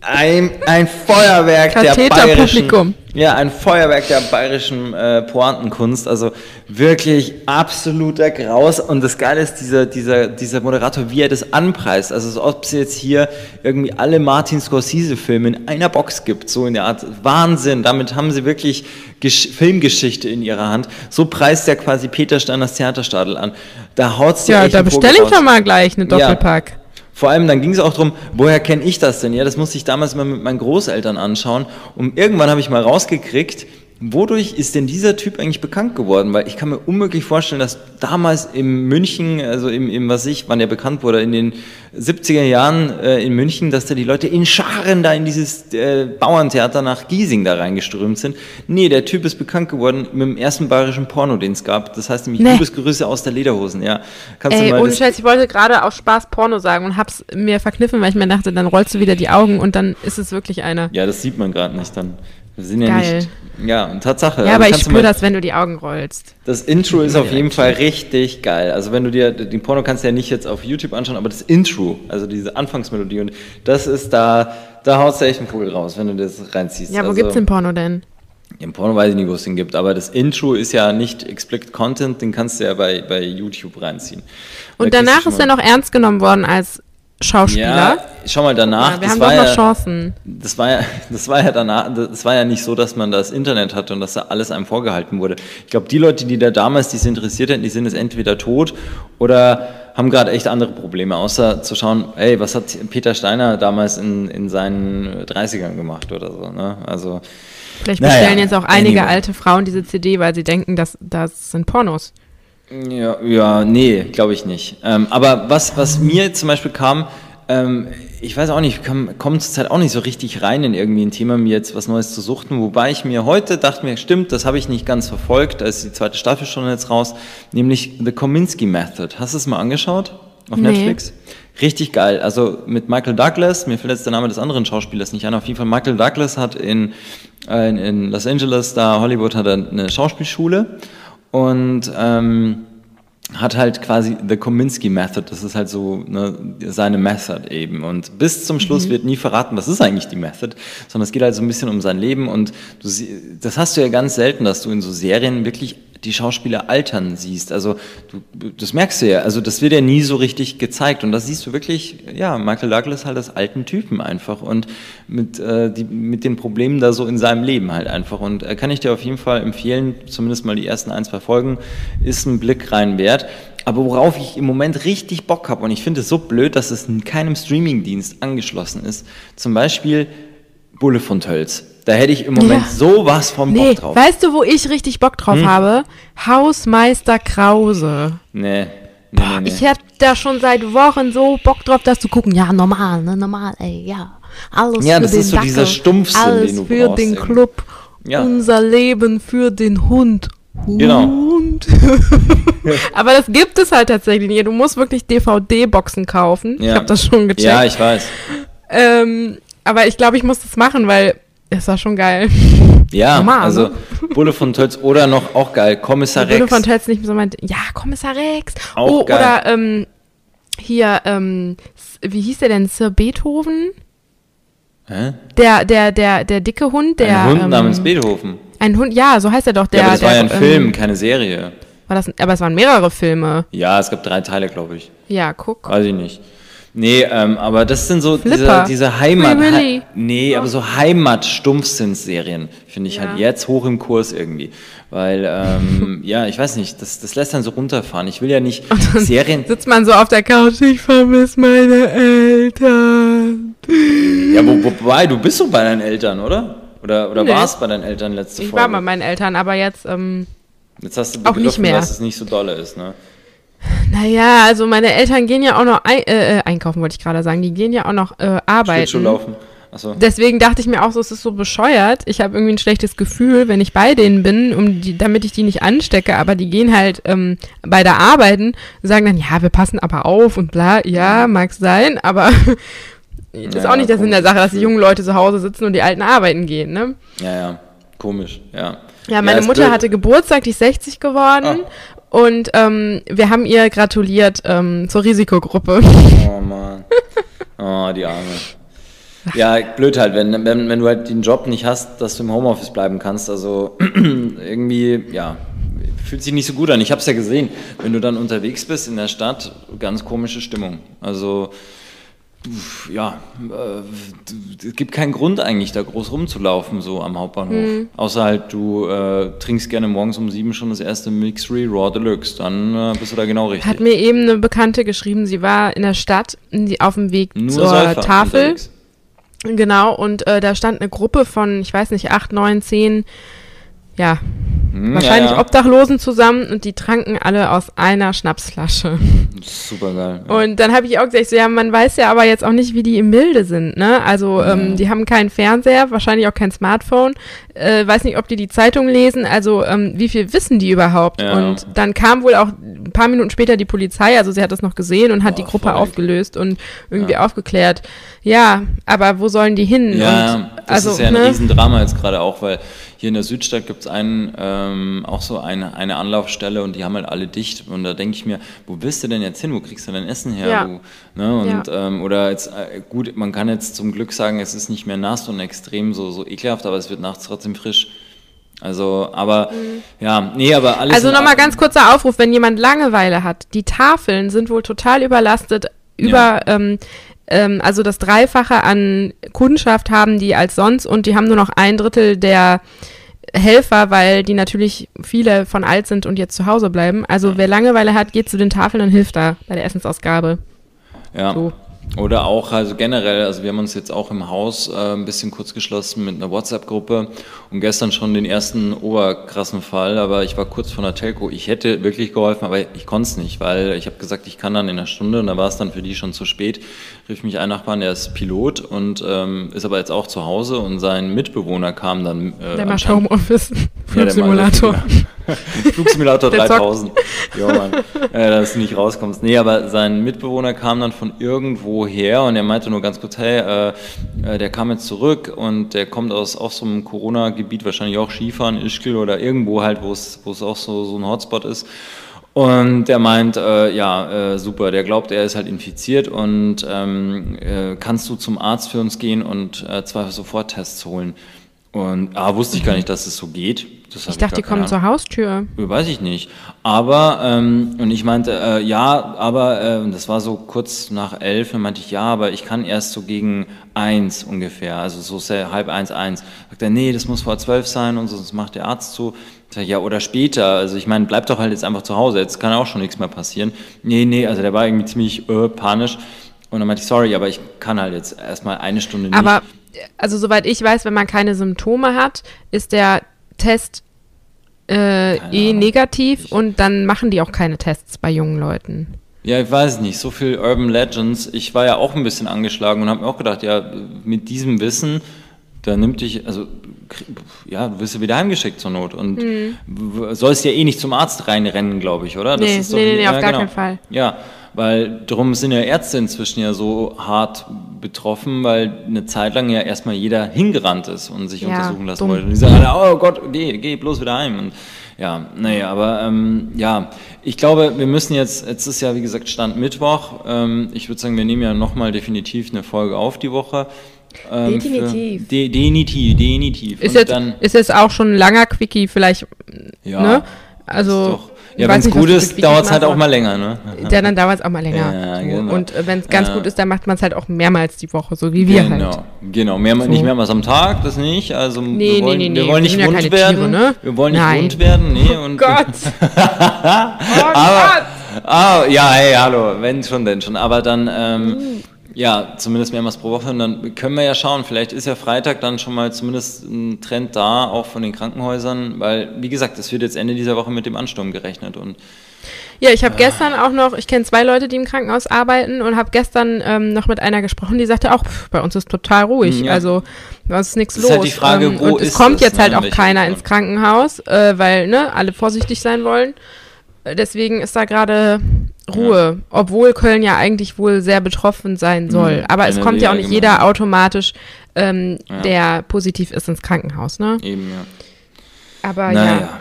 ein, ein Feuerwerk der bayerischen. Ja, ein Feuerwerk der bayerischen äh, Pointenkunst. Also wirklich absoluter Graus. Und das Geile ist, dieser, dieser, dieser Moderator, wie er das anpreist. Also, als ob es jetzt hier irgendwie alle Martin Scorsese-Filme in einer Box gibt. So in der Art. Wahnsinn. Damit haben sie wirklich Gesch Filmgeschichte in ihrer Hand. So preist er quasi Peter Steiners Theaterstadel an. Da haut's dir Ja, da bestelle ich doch mal gleich eine Doppelpack. Ja. Vor allem, dann ging es auch darum, woher kenne ich das denn? Ja, das musste ich damals mal mit meinen Großeltern anschauen. Und irgendwann habe ich mal rausgekriegt, Wodurch ist denn dieser Typ eigentlich bekannt geworden? Weil ich kann mir unmöglich vorstellen, dass damals in München, also im, im was ich, wann der bekannt wurde, in den 70er Jahren äh, in München, dass da die Leute in Scharen da in dieses äh, Bauerntheater nach Giesing da reingeströmt sind. Nee, der Typ ist bekannt geworden mit dem ersten bayerischen Porno, den es gab. Das heißt nämlich nee. Liebesgrüße aus der Lederhosen, ja. Kannst Ey, du mal ohne Scheiß, ich wollte gerade auf Spaß Porno sagen und hab's mir verkniffen, weil ich mir dachte, dann rollst du wieder die Augen und dann ist es wirklich einer. Ja, das sieht man gerade nicht dann. Wir sind ja Geil. nicht. Ja, Tatsache. Ja, also aber ich spüre das, wenn du die Augen rollst. Das Intro ist auf jeden Fall richtig geil. Also wenn du dir den Porno kannst du ja nicht jetzt auf YouTube anschauen, aber das Intro, also diese Anfangsmelodie und das ist da, da haust du echt einen Vogel raus, wenn du das reinziehst. Ja, wo also, gibt's den Porno denn? Im Porno weiß ich nicht, wo es den gibt, aber das Intro ist ja nicht explicit Content, den kannst du ja bei, bei YouTube reinziehen. Und da danach ist er noch ernst genommen worden als Schauspieler. Ja, schau mal danach. Ja, wir haben doch noch ja, Chancen. Das war ja, das war ja danach, das war ja nicht so, dass man das Internet hatte und dass da alles einem vorgehalten wurde. Ich glaube, die Leute, die da damals dies interessiert hätten, die sind jetzt entweder tot oder haben gerade echt andere Probleme, außer zu schauen, ey, was hat Peter Steiner damals in, in seinen 30ern gemacht oder so. Ne? Also Vielleicht bestellen naja, jetzt auch einige anyway. alte Frauen diese CD, weil sie denken, dass das sind Pornos. Ja, ja nee, glaube ich nicht. Ähm, aber was, was mir zum Beispiel kam, ähm, ich weiß auch nicht, ich komme komm zurzeit auch nicht so richtig rein in irgendwie ein Thema, mir jetzt was Neues zu suchten, wobei ich mir heute dachte mir, stimmt, das habe ich nicht ganz verfolgt, da ist die zweite Staffel schon jetzt raus, nämlich The Kominsky Method. Hast du es mal angeschaut auf nee. Netflix? Richtig geil. Also mit Michael Douglas, mir fällt jetzt der Name des anderen Schauspielers nicht ein, auf jeden Fall Michael Douglas hat in, äh, in, in Los Angeles, da Hollywood, hat er eine Schauspielschule und ähm, hat halt quasi The Kominsky Method, das ist halt so ne, seine Method eben. Und bis zum Schluss mhm. wird nie verraten, was ist eigentlich die Method, sondern es geht halt so ein bisschen um sein Leben und du, das hast du ja ganz selten, dass du in so Serien wirklich die Schauspieler altern siehst. Also du, das merkst du ja, also das wird ja nie so richtig gezeigt und das siehst du wirklich, ja, Michael Douglas halt als alten Typen einfach und mit, äh, die, mit den Problemen da so in seinem Leben halt einfach und äh, kann ich dir auf jeden Fall empfehlen, zumindest mal die ersten ein, zwei Folgen, ist ein Blick rein wert. Aber worauf ich im Moment richtig Bock habe und ich finde es so blöd, dass es in keinem Streamingdienst angeschlossen ist, zum Beispiel Bulle von Tölz. Da hätte ich im Moment ja. sowas vom nee, Bock drauf. Weißt du, wo ich richtig Bock drauf hm? habe? Hausmeister Krause. Nee. Nee, Boah, nee, nee. Ich hätte da schon seit Wochen so Bock drauf, das zu gucken. Ja, normal, ne, normal, ey, ja. Alles ja, für das den ist so Dackel, dieser Stumpfsinn, alles den für brauchst, den ey. Club, ja. unser Leben für den Hund. Genau. Hund. Genau. Aber das gibt es halt tatsächlich nicht. Du musst wirklich DVD-Boxen kaufen. Ja. Ich habe das schon gecheckt. Ja, ich weiß. Ähm, aber ich glaube, ich muss das machen, weil es war schon geil. Ja, Normal, also ne? Bulle von Tölz oder noch auch geil, Kommissar Rex. Bulle von Tölz nicht so meint, ja, Kommissar Rex. Auch oh, geil. Oder ähm, hier, ähm, wie hieß der denn, Sir Beethoven? Hä? Der, der, der, der dicke Hund, der. Ein Hund ähm, namens Beethoven. Ein Hund, ja, so heißt er doch. Der, ja, aber das der, war ja ein ähm, Film, keine Serie. War das, aber es waren mehrere Filme. Ja, es gab drei Teile, glaube ich. Ja, guck. Weiß ich nicht. Nee, ähm, aber das sind so diese, diese Heimat. Really? nee, aber so Heimat-Stumpfsins-Serien finde ich halt ja. halt jetzt hoch im Kurs irgendwie. Weil, ähm, ja, ich weiß nicht, das, das lässt dann so runterfahren. Ich will ja nicht Serien. Sitzt man so auf der Couch, ich vermisse meine Eltern. Ja, wo, wobei, du bist so bei deinen Eltern, oder? Oder, oder nee. warst bei deinen Eltern letzte ich Folge? Ich war bei meinen Eltern, aber jetzt. Ähm, jetzt hast du begriffen, auch nicht mehr. dass es nicht so dolle ist, ne? Naja, also meine Eltern gehen ja auch noch ein, äh, äh, einkaufen, wollte ich gerade sagen. Die gehen ja auch noch äh, arbeiten. laufen. So. Deswegen dachte ich mir auch so, es ist so bescheuert. Ich habe irgendwie ein schlechtes Gefühl, wenn ich bei denen bin, um die, damit ich die nicht anstecke. Aber die gehen halt ähm, bei der Arbeiten, sagen dann, ja, wir passen aber auf und bla. Ja, mag sein, aber das ist auch nicht der Sinn der Sache, dass die jungen Leute zu Hause sitzen und die Alten arbeiten gehen, ne? Ja, ja, komisch, ja. Ja, meine ja, Mutter blöd. hatte Geburtstag, die ist 60 geworden. Ah. Und ähm, wir haben ihr gratuliert ähm, zur Risikogruppe. Oh Mann. Oh, die Arme. Ja, blöd halt, wenn, wenn, wenn du halt den Job nicht hast, dass du im Homeoffice bleiben kannst. Also irgendwie, ja, fühlt sich nicht so gut an. Ich habe es ja gesehen, wenn du dann unterwegs bist in der Stadt, ganz komische Stimmung. Also ja, äh, es gibt keinen Grund eigentlich, da groß rumzulaufen, so am Hauptbahnhof. Mhm. Außer halt, du äh, trinkst gerne morgens um sieben schon das erste Mixery Raw Deluxe, dann äh, bist du da genau richtig. Hat mir eben eine Bekannte geschrieben, sie war in der Stadt auf dem Weg Nur zur Säufer Tafel. Unterwegs. Genau, und äh, da stand eine Gruppe von, ich weiß nicht, acht, neun, zehn, ja, hm, wahrscheinlich ja, ja. Obdachlosen zusammen und die tranken alle aus einer Schnapsflasche. Super geil. Ja. Und dann habe ich auch gesagt, so, ja, man weiß ja aber jetzt auch nicht, wie die im Milde sind, ne? Also ähm, die haben keinen Fernseher, wahrscheinlich auch kein Smartphone, äh, weiß nicht, ob die die Zeitung lesen, also ähm, wie viel wissen die überhaupt? Und dann kam wohl auch ein paar Minuten später die Polizei, also sie hat das noch gesehen und hat oh, die Gruppe aufgelöst und irgendwie aufgeklärt. Ja, aber wo sollen die hin? Ja, und, das also, ist ja ein ne? Riesendrama jetzt gerade auch, weil hier in der Südstadt gibt es einen, ähm, auch so eine, eine Anlaufstelle und die haben halt alle dicht. Und da denke ich mir, wo willst du denn jetzt hin? Wo kriegst du dein Essen her? Ja. Wo, ne? und, ja. ähm, oder jetzt, äh, gut, man kann jetzt zum Glück sagen, es ist nicht mehr nass und extrem so, so ekelhaft, aber es wird nachts trotzdem frisch. Also, aber mhm. ja, nee, aber alles. Also nochmal ganz kurzer Aufruf, wenn jemand Langeweile hat. Die Tafeln sind wohl total überlastet. Über, ja. ähm, ähm, also das Dreifache an Kundschaft haben die als sonst und die haben nur noch ein Drittel der Helfer, weil die natürlich viele von alt sind und jetzt zu Hause bleiben. Also wer Langeweile hat, geht zu den Tafeln und hilft da bei der Essensausgabe. Ja. So. Oder auch, also generell, also wir haben uns jetzt auch im Haus äh, ein bisschen kurz geschlossen mit einer WhatsApp-Gruppe und gestern schon den ersten oberkrassen Fall, aber ich war kurz vor der Telco. Ich hätte wirklich geholfen, aber ich konnte es nicht, weil ich habe gesagt, ich kann dann in einer Stunde und da war es dann für die schon zu spät. Rief mich ein Nachbarn, der ist Pilot und ähm, ist aber jetzt auch zu Hause und sein Mitbewohner kam dann. Äh, der macht Homeoffice, Flugsimulator. Ja, Flugsimulator 3000. ja, Mann. Äh, dass du nicht rauskommst. Nee, aber sein Mitbewohner kam dann von irgendwo her und er meinte nur ganz kurz, hey, äh, äh, der kam jetzt zurück und der kommt aus auch so einem Corona-Gebiet, wahrscheinlich auch Skifahren, Ischgl oder irgendwo halt, wo es auch so, so ein Hotspot ist. Und der meint, äh, ja, äh, super, der glaubt, er ist halt infiziert und ähm, äh, kannst du zum Arzt für uns gehen und äh, zwei Soforttests holen. Und ah, wusste ich gar nicht, dass es so geht. Das ich dachte, die kommen zur Haustür. Weiß ich nicht. Aber, ähm, und ich meinte, äh, ja, aber, äh, das war so kurz nach elf, dann meinte ich, ja, aber ich kann erst so gegen eins ungefähr, also so sehr halb eins, eins. Sagt er, nee, das muss vor zwölf sein und sonst macht der Arzt zu. Sag, ja, oder später, also ich meine, bleib doch halt jetzt einfach zu Hause, jetzt kann auch schon nichts mehr passieren. Nee, nee, also der war irgendwie ziemlich äh, panisch. Und dann meinte ich, sorry, aber ich kann halt jetzt erstmal eine Stunde nicht. Aber, also soweit ich weiß, wenn man keine Symptome hat, ist der Test äh, eh negativ ich und dann machen die auch keine Tests bei jungen Leuten. Ja, ich weiß nicht, so viel Urban Legends. Ich war ja auch ein bisschen angeschlagen und habe mir auch gedacht, ja, mit diesem Wissen, da nimmt dich, also, ja, du wirst ja wieder heimgeschickt zur Not und hm. sollst ja eh nicht zum Arzt reinrennen, glaube ich, oder? Das nee, ist nee, nee, ja, auf gar genau. keinen Fall. Ja, weil darum sind ja Ärzte inzwischen ja so hart betroffen, weil eine Zeit lang ja erstmal jeder hingerannt ist und sich ja, untersuchen lassen dumm. wollte. Und die sagen alle, oh Gott, geh, geh bloß wieder heim. Und ja, naja, aber ähm, ja, ich glaube, wir müssen jetzt, jetzt ist ja wie gesagt Stand Mittwoch. Ähm, ich würde sagen, wir nehmen ja nochmal definitiv eine Folge auf die Woche. Ähm, definitiv. De, definitiv, definitiv. Ist jetzt, dann, ist jetzt auch schon ein langer Quickie, vielleicht. Ja, ne? Also. Ja, wenn es gut ist, dauert es halt auch mal länger, ne? Ja, dann dauert es auch mal länger. Ja, genau. Und äh, wenn es ganz ja. gut ist, dann macht man es halt auch mehrmals die Woche, so wie wir genau. halt. Genau, Mehr, so. nicht mehrmals am Tag, das nicht. Also nee, wir wollen, nee, nee, wir wollen nicht wund werden. Tiere, ne? Wir wollen nicht Nein. wund werden, nee. Und, oh Gott! oh Gott! Ah, ja, hey, hallo, wenn schon, denn schon. Aber dann, ähm, mhm. Ja, zumindest mehrmals pro Woche. Und dann können wir ja schauen, vielleicht ist ja Freitag dann schon mal zumindest ein Trend da, auch von den Krankenhäusern, weil, wie gesagt, es wird jetzt Ende dieser Woche mit dem Ansturm gerechnet. Und ja, ich habe äh, gestern auch noch, ich kenne zwei Leute, die im Krankenhaus arbeiten und habe gestern ähm, noch mit einer gesprochen, die sagte auch, pff, bei uns ist total ruhig. Ja. Also da ist nichts los. Ist halt die Frage, ähm, wo und es kommt jetzt ne, halt auch keiner ins Krankenhaus, äh, weil ne, alle vorsichtig sein wollen. Deswegen ist da gerade Ruhe, ja. obwohl Köln ja eigentlich wohl sehr betroffen sein mhm. soll. Mhm. Aber es kommt ja auch nicht jeder automatisch, ähm, ja. der positiv ist, ins Krankenhaus, ne? Eben, ja. Aber naja. ja.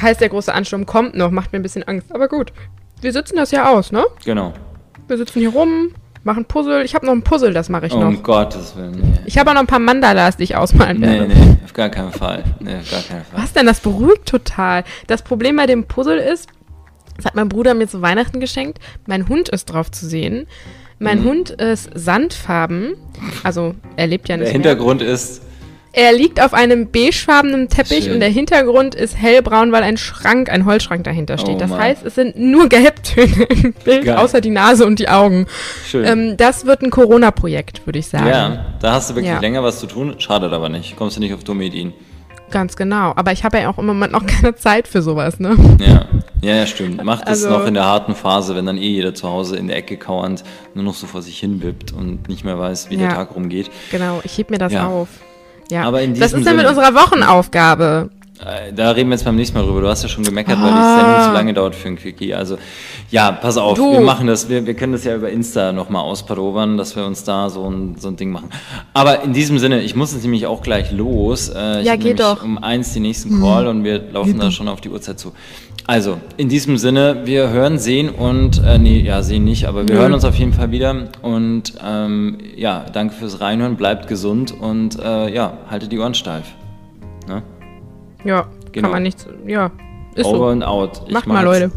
Heißt, der große Ansturm kommt noch, macht mir ein bisschen Angst. Aber gut, wir sitzen das ja aus, ne? Genau. Wir sitzen hier rum, machen Puzzle. Ich habe noch ein Puzzle, das mache ich oh, noch. Um Gottes Willen, nee. Ich habe auch noch ein paar Mandalas, die ich ausmalen werde. Nee, nee, auf gar keinen Fall. Nee, auf gar keinen Fall. Was denn? Das beruhigt total. Das Problem bei dem Puzzle ist, das hat mein Bruder mir zu Weihnachten geschenkt. Mein Hund ist drauf zu sehen. Mein mhm. Hund ist sandfarben. Also, er lebt ja nicht Der Hintergrund mehr. ist er liegt auf einem beigefarbenen Teppich Schön. und der Hintergrund ist hellbraun, weil ein Schrank, ein Holzschrank dahinter steht. Oh, das heißt, es sind nur Gelbtöne im Bild, Geil. außer die Nase und die Augen. Schön. Ähm, das wird ein Corona-Projekt, würde ich sagen. Ja, da hast du wirklich ja. länger was zu tun. Schadet aber nicht. Kommst du nicht auf dumme Ideen. Ganz genau. Aber ich habe ja auch im Moment noch keine Zeit für sowas, ne? Ja, ja, ja stimmt. Macht es also, noch in der harten Phase, wenn dann eh jeder zu Hause in der Ecke kauernd nur noch so vor sich hin wippt und nicht mehr weiß, wie ja, der Tag rumgeht. Genau, ich heb mir das ja. auf. Ja, aber in das ist ja mit unserer Wochenaufgabe. Äh, da reden wir jetzt beim nächsten Mal drüber. Du hast ja schon gemeckert, ah. weil die Sendung zu lange dauert für ein Quickie. Also ja, pass auf, du. wir machen das. Wir, wir können das ja über Insta nochmal auspadobern, dass wir uns da so ein, so ein Ding machen. Aber in diesem Sinne, ich muss jetzt nämlich auch gleich los. Äh, ja, geht doch. um eins den nächsten Call mhm. und wir laufen geht da schon auf die Uhrzeit zu. Also, in diesem Sinne, wir hören, sehen und, äh, nee, ja, sehen nicht, aber wir mhm. hören uns auf jeden Fall wieder. Und ähm, ja, danke fürs Reinhören, bleibt gesund und äh, ja, haltet die Ohren steif. Ne? Ja, genau. kann man nichts, ja, ist Over so. and out. Macht mal, Leute.